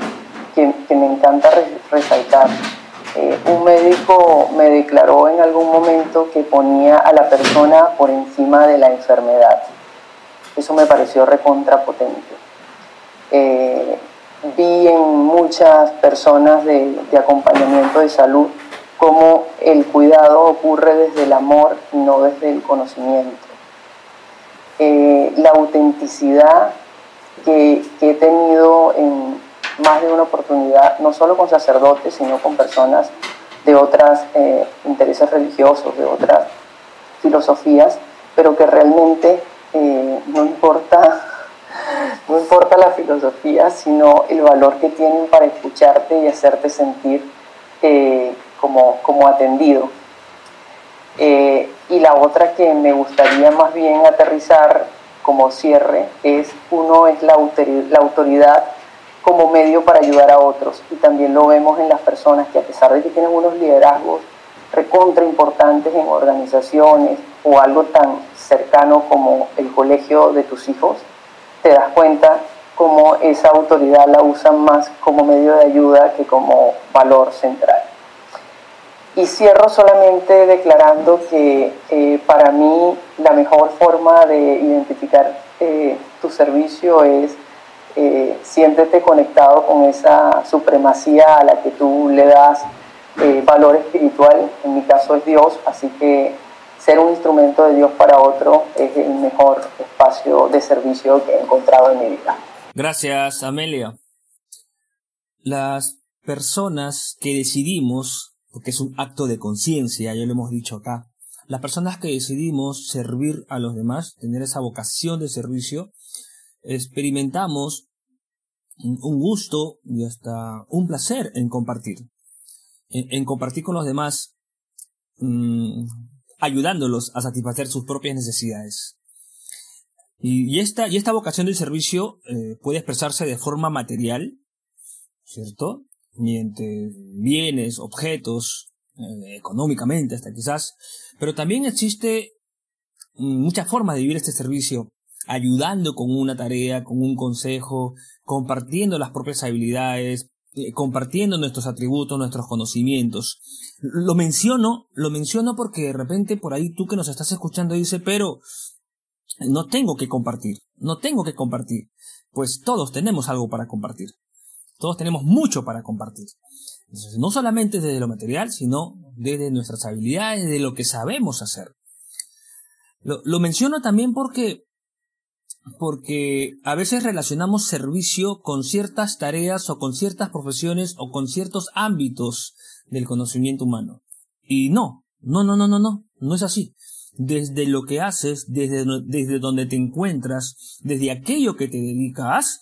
que, me encanta resaltar. Eh, un médico me declaró en algún momento que ponía a la persona por encima de la enfermedad. Eso me pareció recontrapotente. Eh, vi en muchas personas de, acompañamiento de salud cómo el cuidado ocurre desde el amor y no desde el conocimiento. Eh, la autenticidad que, he tenido en más de una oportunidad, no solo con sacerdotes, sino con personas de otros eh, intereses religiosos, de otras filosofías, pero que realmente eh, no importa no importa la filosofía, sino el valor que tienen para escucharte y hacerte sentir eh, como, como atendido. Eh, y la otra que me gustaría más bien aterrizar como cierre es, uno es la autoridad como medio para ayudar a otros. Y también lo vemos en las personas que a pesar de que tienen unos liderazgos recontra importantes en organizaciones o algo tan cercano como el colegio de tus hijos, te das cuenta cómo esa autoridad la usan más como medio de ayuda que como valor central. Y cierro solamente declarando que eh, para mí la mejor forma de identificar eh, tu servicio es eh, siéntete conectado con esa supremacía a la que tú le das valor espiritual, en mi caso es Dios, así que ser un instrumento de Dios para otro es el mejor espacio de servicio que he encontrado en mi vida. Gracias, Amelia. Las personas que decidimos, porque es un acto de conciencia, ya lo hemos dicho acá, las personas que decidimos servir a los demás, tener esa vocación de servicio, experimentamos un gusto y hasta un placer en compartir en, compartir con los demás, mm, ayudándolos a satisfacer sus propias necesidades. Y, esta, y esta vocación del servicio eh, puede expresarse de forma material, ¿cierto? Mediante bienes, objetos, eh, económicamente hasta quizás, pero también existe muchas formas de vivir este servicio, ayudando con una tarea, con un consejo, compartiendo las propias habilidades, eh, compartiendo nuestros atributos, nuestros conocimientos. Lo menciono, lo menciono porque de repente por ahí tú que nos estás escuchando dice, pero no tengo que compartir, no tengo que compartir. Pues todos tenemos algo para compartir. Todos tenemos mucho para compartir. no solamente desde lo material, sino desde nuestras habilidades, de lo que sabemos hacer. Lo, lo menciono también porque porque a veces relacionamos servicio con ciertas tareas o con ciertas profesiones o con ciertos ámbitos del conocimiento humano. Y no, no, no, no, no, no, no es así. Desde lo que haces, desde, desde donde te encuentras, desde aquello que te dedicas,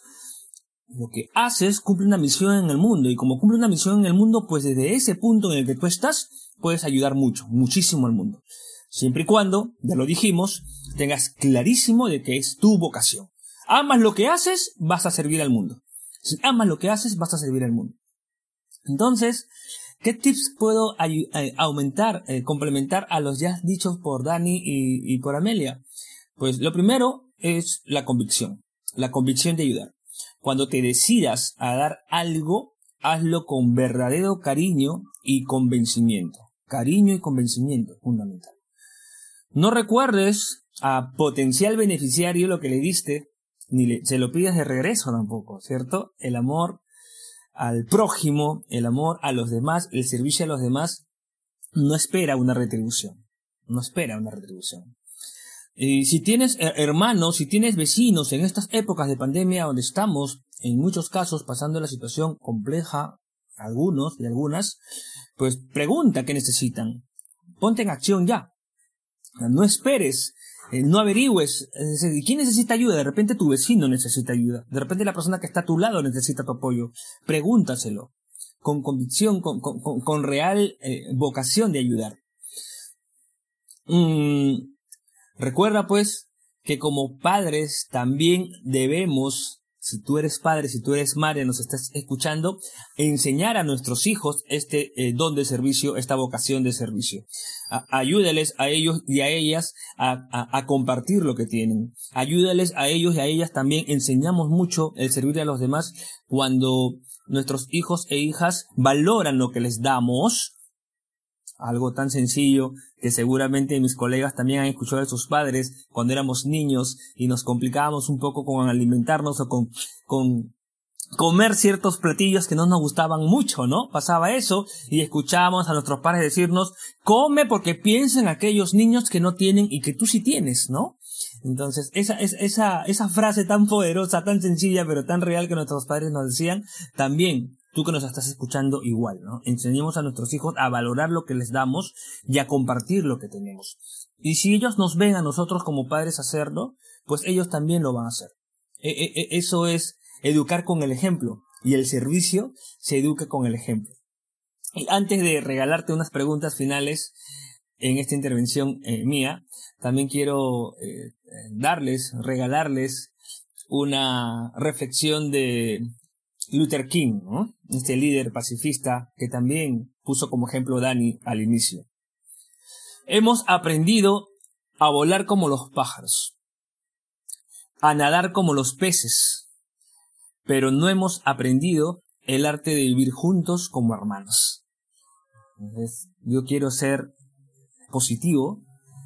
lo que haces cumple una misión en el mundo. Y como cumple una misión en el mundo, pues desde ese punto en el que tú estás, puedes ayudar mucho, muchísimo al mundo. Siempre y cuando, ya lo dijimos, tengas clarísimo de que es tu vocación. Amas lo que haces, vas a servir al mundo. Si amas lo que haces, vas a servir al mundo. Entonces, ¿qué tips puedo eh, aumentar, eh, complementar a los ya dichos por Dani y, y por Amelia? Pues lo primero es la convicción, la convicción de ayudar. Cuando te decidas a dar algo, hazlo con verdadero cariño y convencimiento. Cariño y convencimiento, fundamental. No recuerdes a potencial beneficiario lo que le diste, ni se lo pidas de regreso tampoco, ¿cierto? El amor al prójimo, el amor a los demás, el servicio a los demás, no espera una retribución. No espera una retribución. Y si tienes hermanos, si tienes vecinos en estas épocas de pandemia donde estamos, en muchos casos, pasando la situación compleja, algunos y algunas, pues pregunta qué necesitan. Ponte en acción ya. No esperes, eh, no averigües. ¿Quién necesita ayuda? De repente tu vecino necesita ayuda. De repente la persona que está a tu lado necesita tu apoyo. Pregúntaselo. Con convicción, con, con, real eh, vocación de ayudar. Mm, recuerda pues que como padres también debemos si tú eres padre, si tú eres madre, nos estás escuchando, enseñar a nuestros hijos este eh, don de servicio, esta vocación de servicio. ayúdales a ellos y a ellas a, a, compartir lo que tienen. Ayúdales a ellos y a ellas también. Enseñamos mucho el servir a los demás cuando nuestros hijos e hijas valoran lo que les damos, algo tan sencillo que seguramente mis colegas también han escuchado de sus padres cuando éramos niños y nos complicábamos un poco con alimentarnos o con, con comer ciertos platillos que no nos gustaban mucho, ¿no? Pasaba eso y escuchábamos a nuestros padres decirnos, come porque piensa en aquellos niños que no tienen y que tú sí tienes, ¿no? Entonces, esa, esa, esa frase tan poderosa, tan sencilla, pero tan real que nuestros padres nos decían, también tú que nos estás escuchando igual, ¿no? Enseñemos a nuestros hijos a valorar lo que les damos y a compartir lo que tenemos. Y si ellos nos ven a nosotros como padres hacerlo, pues ellos también lo van a hacer. E, e, e, eso es educar con el ejemplo. Y el servicio se educa con el ejemplo. Y antes de regalarte unas preguntas finales en esta intervención eh, mía, también quiero eh, darles, regalarles una reflexión de Luther King, este líder pacifista que también puso como ejemplo Dani al inicio. Hemos aprendido a volar como los pájaros, a nadar como los peces, pero no hemos aprendido el arte de vivir juntos como hermanos. yo quiero ser positivo,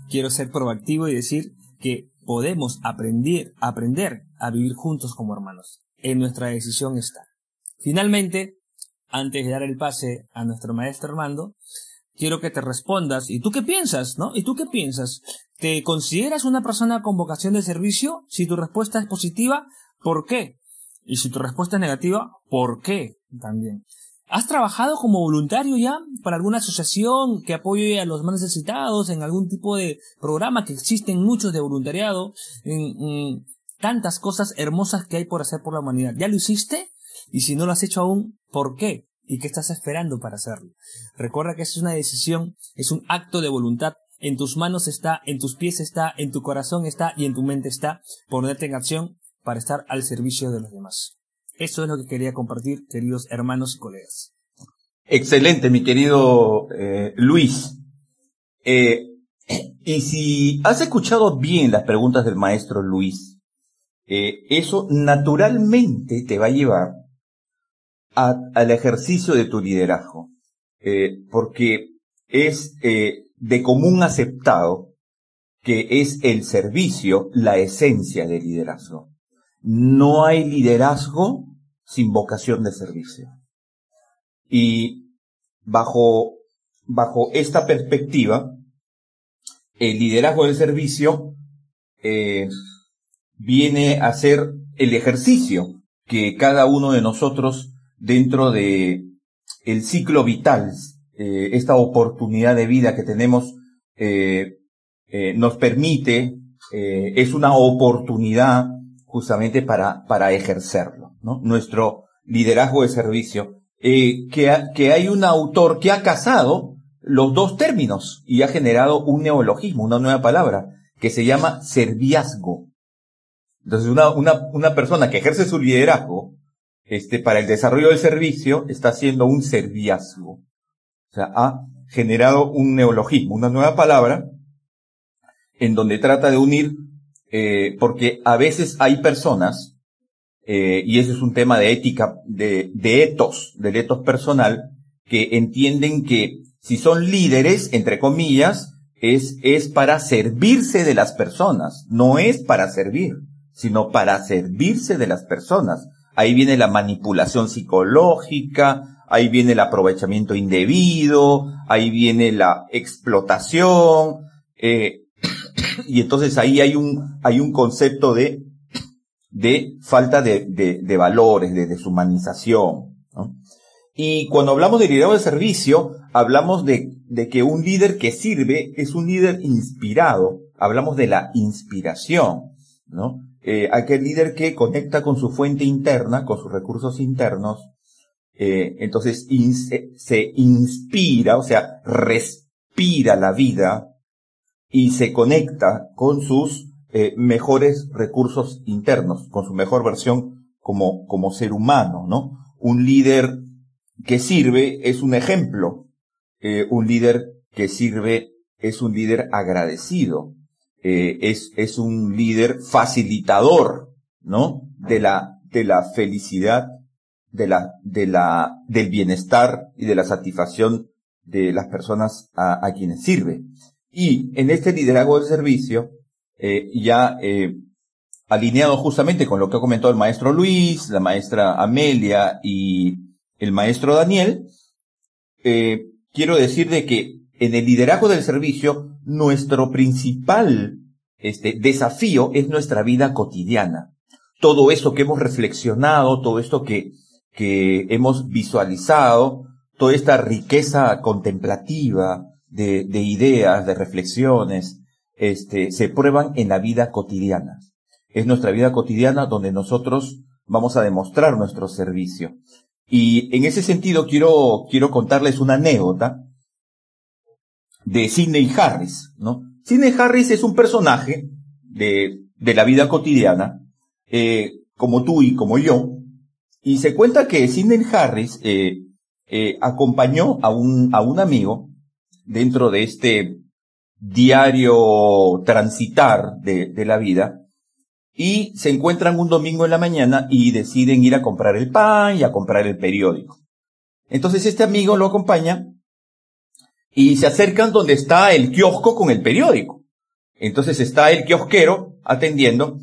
quiero ser proactivo y decir que podemos aprender, aprender a vivir juntos como hermanos. En nuestra decisión está. Finalmente, antes de dar el pase a nuestro maestro Armando, quiero que te respondas. ¿Y tú qué piensas, no? ¿Y tú qué piensas? ¿Te consideras una persona con vocación de servicio? Si tu respuesta es positiva, ¿por qué? Y si tu respuesta es negativa, ¿por qué? También. ¿Has trabajado como voluntario ya para alguna asociación que apoye a los más necesitados en algún tipo de programa que existen muchos de voluntariado, tantas cosas hermosas que hay por hacer por la humanidad? ¿Ya lo hiciste? Y si no lo has hecho aún, ¿por qué? ¿Y qué estás esperando para hacerlo? Recuerda que es una decisión, es un acto de voluntad. En tus manos está, en tus pies está, en tu corazón está y en tu mente está ponerte en acción para estar al servicio de los demás. Eso es lo que quería compartir, queridos hermanos y colegas. Excelente, mi querido eh, Luis. Eh, y si has escuchado bien las preguntas del maestro Luis, eh, eso naturalmente te va a llevar al ejercicio de tu liderazgo, porque es de común aceptado que es el servicio la esencia del liderazgo. No hay liderazgo sin vocación de servicio. Y bajo, bajo esta perspectiva, el liderazgo del servicio eh, viene a ser el ejercicio que cada uno de nosotros dentro de el ciclo vital, eh, esta oportunidad de vida que tenemos, eh, nos permite, es una oportunidad justamente para, para ejercerlo. Nuestro liderazgo de servicio, que, que hay un autor que ha casado los dos términos y ha generado un neologismo, una nueva palabra, que se llama serviazgo. Entonces, una, una, una persona que ejerce su liderazgo, este, para el desarrollo del servicio, está haciendo un serviazgo. O sea, ha generado un neologismo, una nueva palabra, en donde trata de unir, eh, porque a veces hay personas, eh, y ese es un tema de ética, de, de etos, del etos personal, que entienden que si son líderes, entre comillas, es, es para servirse de las personas, no es para servir, sino para servirse de las personas. Ahí viene la manipulación psicológica, ahí viene el aprovechamiento indebido, ahí viene la explotación, eh, y entonces ahí hay un, hay un concepto de, de falta de, de, valores, de deshumanización. Y cuando hablamos de liderazgo de servicio, hablamos de, de que un líder que sirve es un líder inspirado. Hablamos de la inspiración, ¿no? Eh, aquel líder que conecta con su fuente interna, con sus recursos internos, eh, entonces se inspira, o sea, respira la vida y se conecta con sus eh, mejores recursos internos, con su mejor versión como, como ser humano, ¿no? Un líder que sirve es un ejemplo. Un líder que sirve es un líder agradecido. Eh, es, es un líder facilitador, ¿no? De la, de la felicidad, de la, de la, del bienestar y de la satisfacción de las personas a, quienes sirve. Y en este liderazgo del servicio, eh, ya eh, alineado justamente con lo que ha comentado el maestro Luis, la maestra Amelia y el maestro Daniel, quiero decir de que en el liderazgo del servicio, nuestro principal este, desafío es nuestra vida cotidiana. Todo eso que hemos reflexionado, todo esto que, que hemos visualizado, toda esta riqueza contemplativa de, de ideas, de reflexiones, este, se prueban en la vida cotidiana. Es nuestra vida cotidiana donde nosotros vamos a demostrar nuestro servicio. Y en ese sentido quiero, quiero contarles una anécdota de Sidney Harris, ¿no? Sidney Harris es un personaje de, de la vida cotidiana, eh, como tú y como yo, y se cuenta que Sidney Harris eh, eh, acompañó a un, a un amigo dentro de este diario transitar de, de la vida, y se encuentran un domingo en la mañana y deciden ir a comprar el pan y a comprar el periódico. Entonces este amigo lo acompaña y se acercan donde está el kiosco con el periódico. Entonces está el kiosquero atendiendo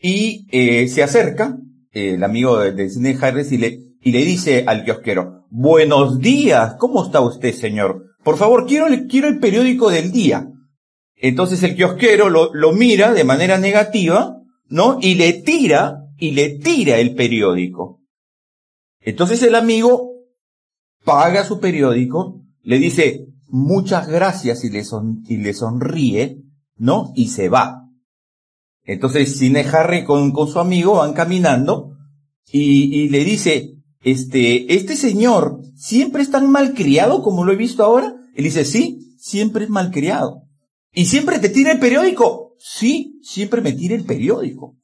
y eh, se acerca el amigo de, de Harris y le, y le dice al kiosquero, buenos días, ¿cómo está usted señor? Por favor, quiero, quiero el periódico del día. Entonces el kiosquero lo, lo mira de manera negativa ¿no? Y le tira, y le tira el periódico. Entonces el amigo paga su periódico, le dice muchas gracias y le, son, y le sonríe, ¿no? Y se va. Entonces Cine Harry con, con su amigo van caminando y, y le dice, este, este señor siempre es tan malcriado como lo he visto ahora. Él dice, sí, siempre es malcriado. ¿Y siempre te tira el periódico? Sí, siempre me tira el periódico.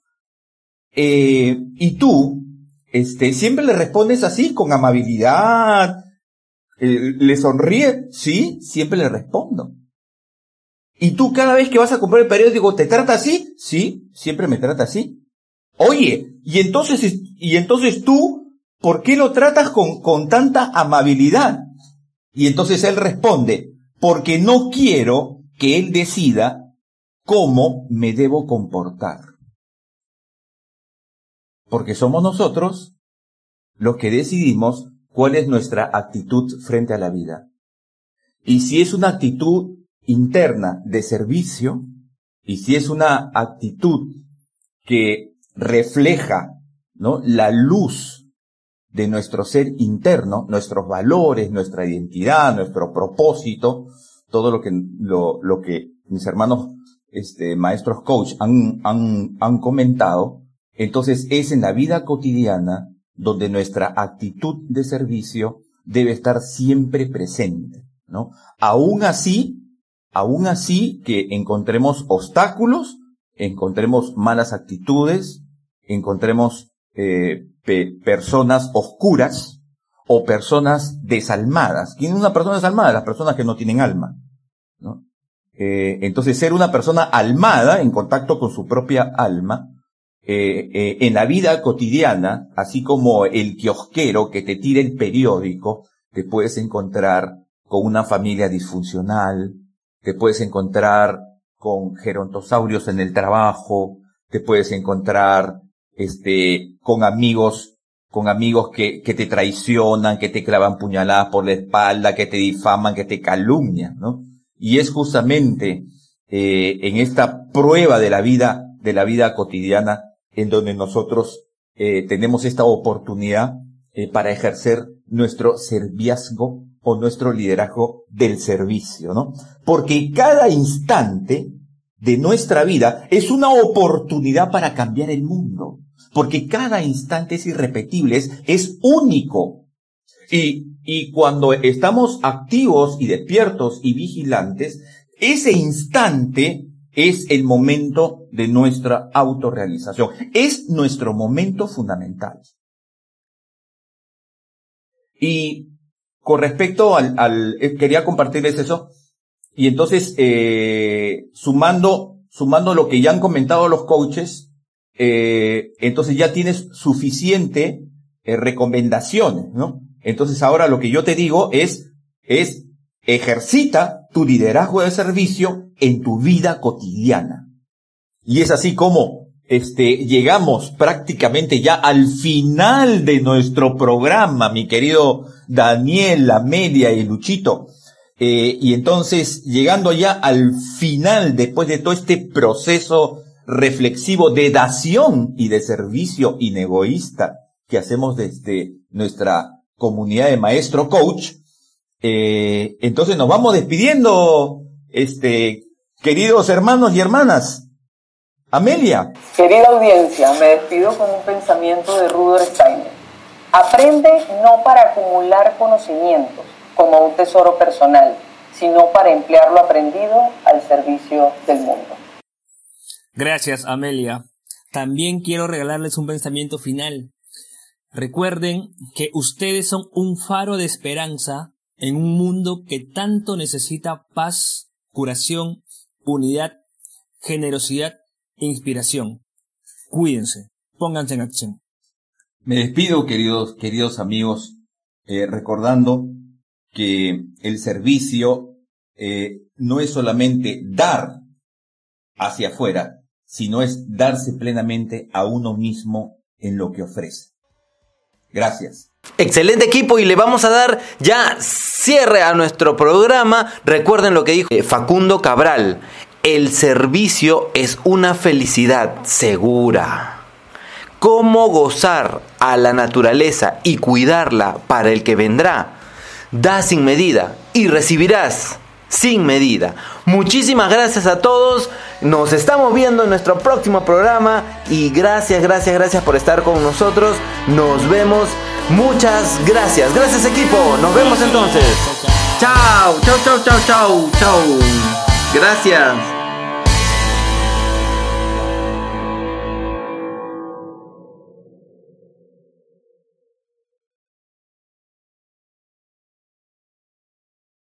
Eh, y tú, este, siempre le respondes así, con amabilidad, le sonríe, sí, siempre le respondo. Y tú cada vez que vas a comprar el periódico, ¿te trata así? Sí, siempre me trata así. Oye, y entonces, y entonces tú, ¿por qué lo tratas con, con tanta amabilidad? Y entonces él responde, porque no quiero que él decida cómo me debo comportar. Porque somos nosotros los que decidimos cuál es nuestra actitud frente a la vida. Y si es una actitud interna de servicio, y si es una actitud que refleja ¿no? la luz de nuestro ser interno, nuestros valores, nuestra identidad, nuestro propósito, todo lo que, lo, lo que mis hermanos este, maestros coach han, han, han comentado, entonces es en la vida cotidiana donde nuestra actitud de servicio debe estar siempre presente, ¿no? Aún así, aún así que encontremos obstáculos, encontremos malas actitudes, encontremos eh, personas oscuras o personas desalmadas. ¿Quién es una persona desalmada? Las personas que no tienen alma, ¿no? Eh, entonces, ser una persona almada, en contacto con su propia alma, eh, eh, en la vida cotidiana, así como el kiosquero que te tira el periódico, te puedes encontrar con una familia disfuncional, te puedes encontrar con gerontosaurios en el trabajo, te puedes encontrar este, con amigos, con amigos que, te traicionan, que te clavan puñaladas por la espalda, que te difaman, que te calumnian, ¿no? Y es justamente eh, en esta prueba de la vida, de la vida cotidiana, en donde nosotros eh, tenemos esta oportunidad eh, para ejercer nuestro serviazgo o nuestro liderazgo del servicio, ¿no? Porque cada instante de nuestra vida es una oportunidad para cambiar el mundo. Porque cada instante es irrepetible, es, es único. Y, y cuando estamos activos y despiertos y vigilantes, ese instante es el momento de nuestra autorrealización. Es nuestro momento fundamental. Y con respecto al, al eh, quería compartirles eso. Y entonces, eh, sumando, sumando lo que ya han comentado los coaches, eh, entonces ya tienes suficiente eh, recomendaciones, ¿no? Entonces ahora lo que yo te digo es, es ejercita tu liderazgo de servicio en tu vida cotidiana. Y es así como este, llegamos prácticamente ya al final de nuestro programa, mi querido Daniel, Amelia y Luchito. Eh, y entonces, llegando ya al final, después de todo este proceso reflexivo de dación y de servicio inegoísta que hacemos desde nuestra comunidad de maestro coach, eh, entonces nos vamos despidiendo, este, queridos hermanos y hermanas. Amelia. Querida audiencia, me despido con un pensamiento de Rudolf Steiner. Aprende no para acumular conocimientos como un tesoro personal, sino para emplear lo aprendido al servicio del mundo. Gracias, Amelia. También quiero regalarles un pensamiento final. Recuerden que ustedes son un faro de esperanza en un mundo que tanto necesita paz, curación, unidad, generosidad e inspiración. Cuídense, pónganse en acción. Me despido, queridos, queridos amigos, eh, recordando que el servicio eh, no es solamente dar hacia afuera, sino es darse plenamente a uno mismo en lo que ofrece. Gracias. Excelente equipo y le vamos a dar ya cierre a nuestro programa. Recuerden lo que dijo Facundo Cabral. El servicio es una felicidad segura. ¿Cómo gozar a la naturaleza y cuidarla para el que vendrá? Da sin medida y recibirás sin medida. Muchísimas gracias a todos. Nos estamos viendo en nuestro próximo programa y gracias, gracias, gracias por estar con nosotros. Nos vemos. Muchas gracias. Gracias equipo. Nos vemos entonces. Chao, chao, chao, chao, chao, chao. Gracias.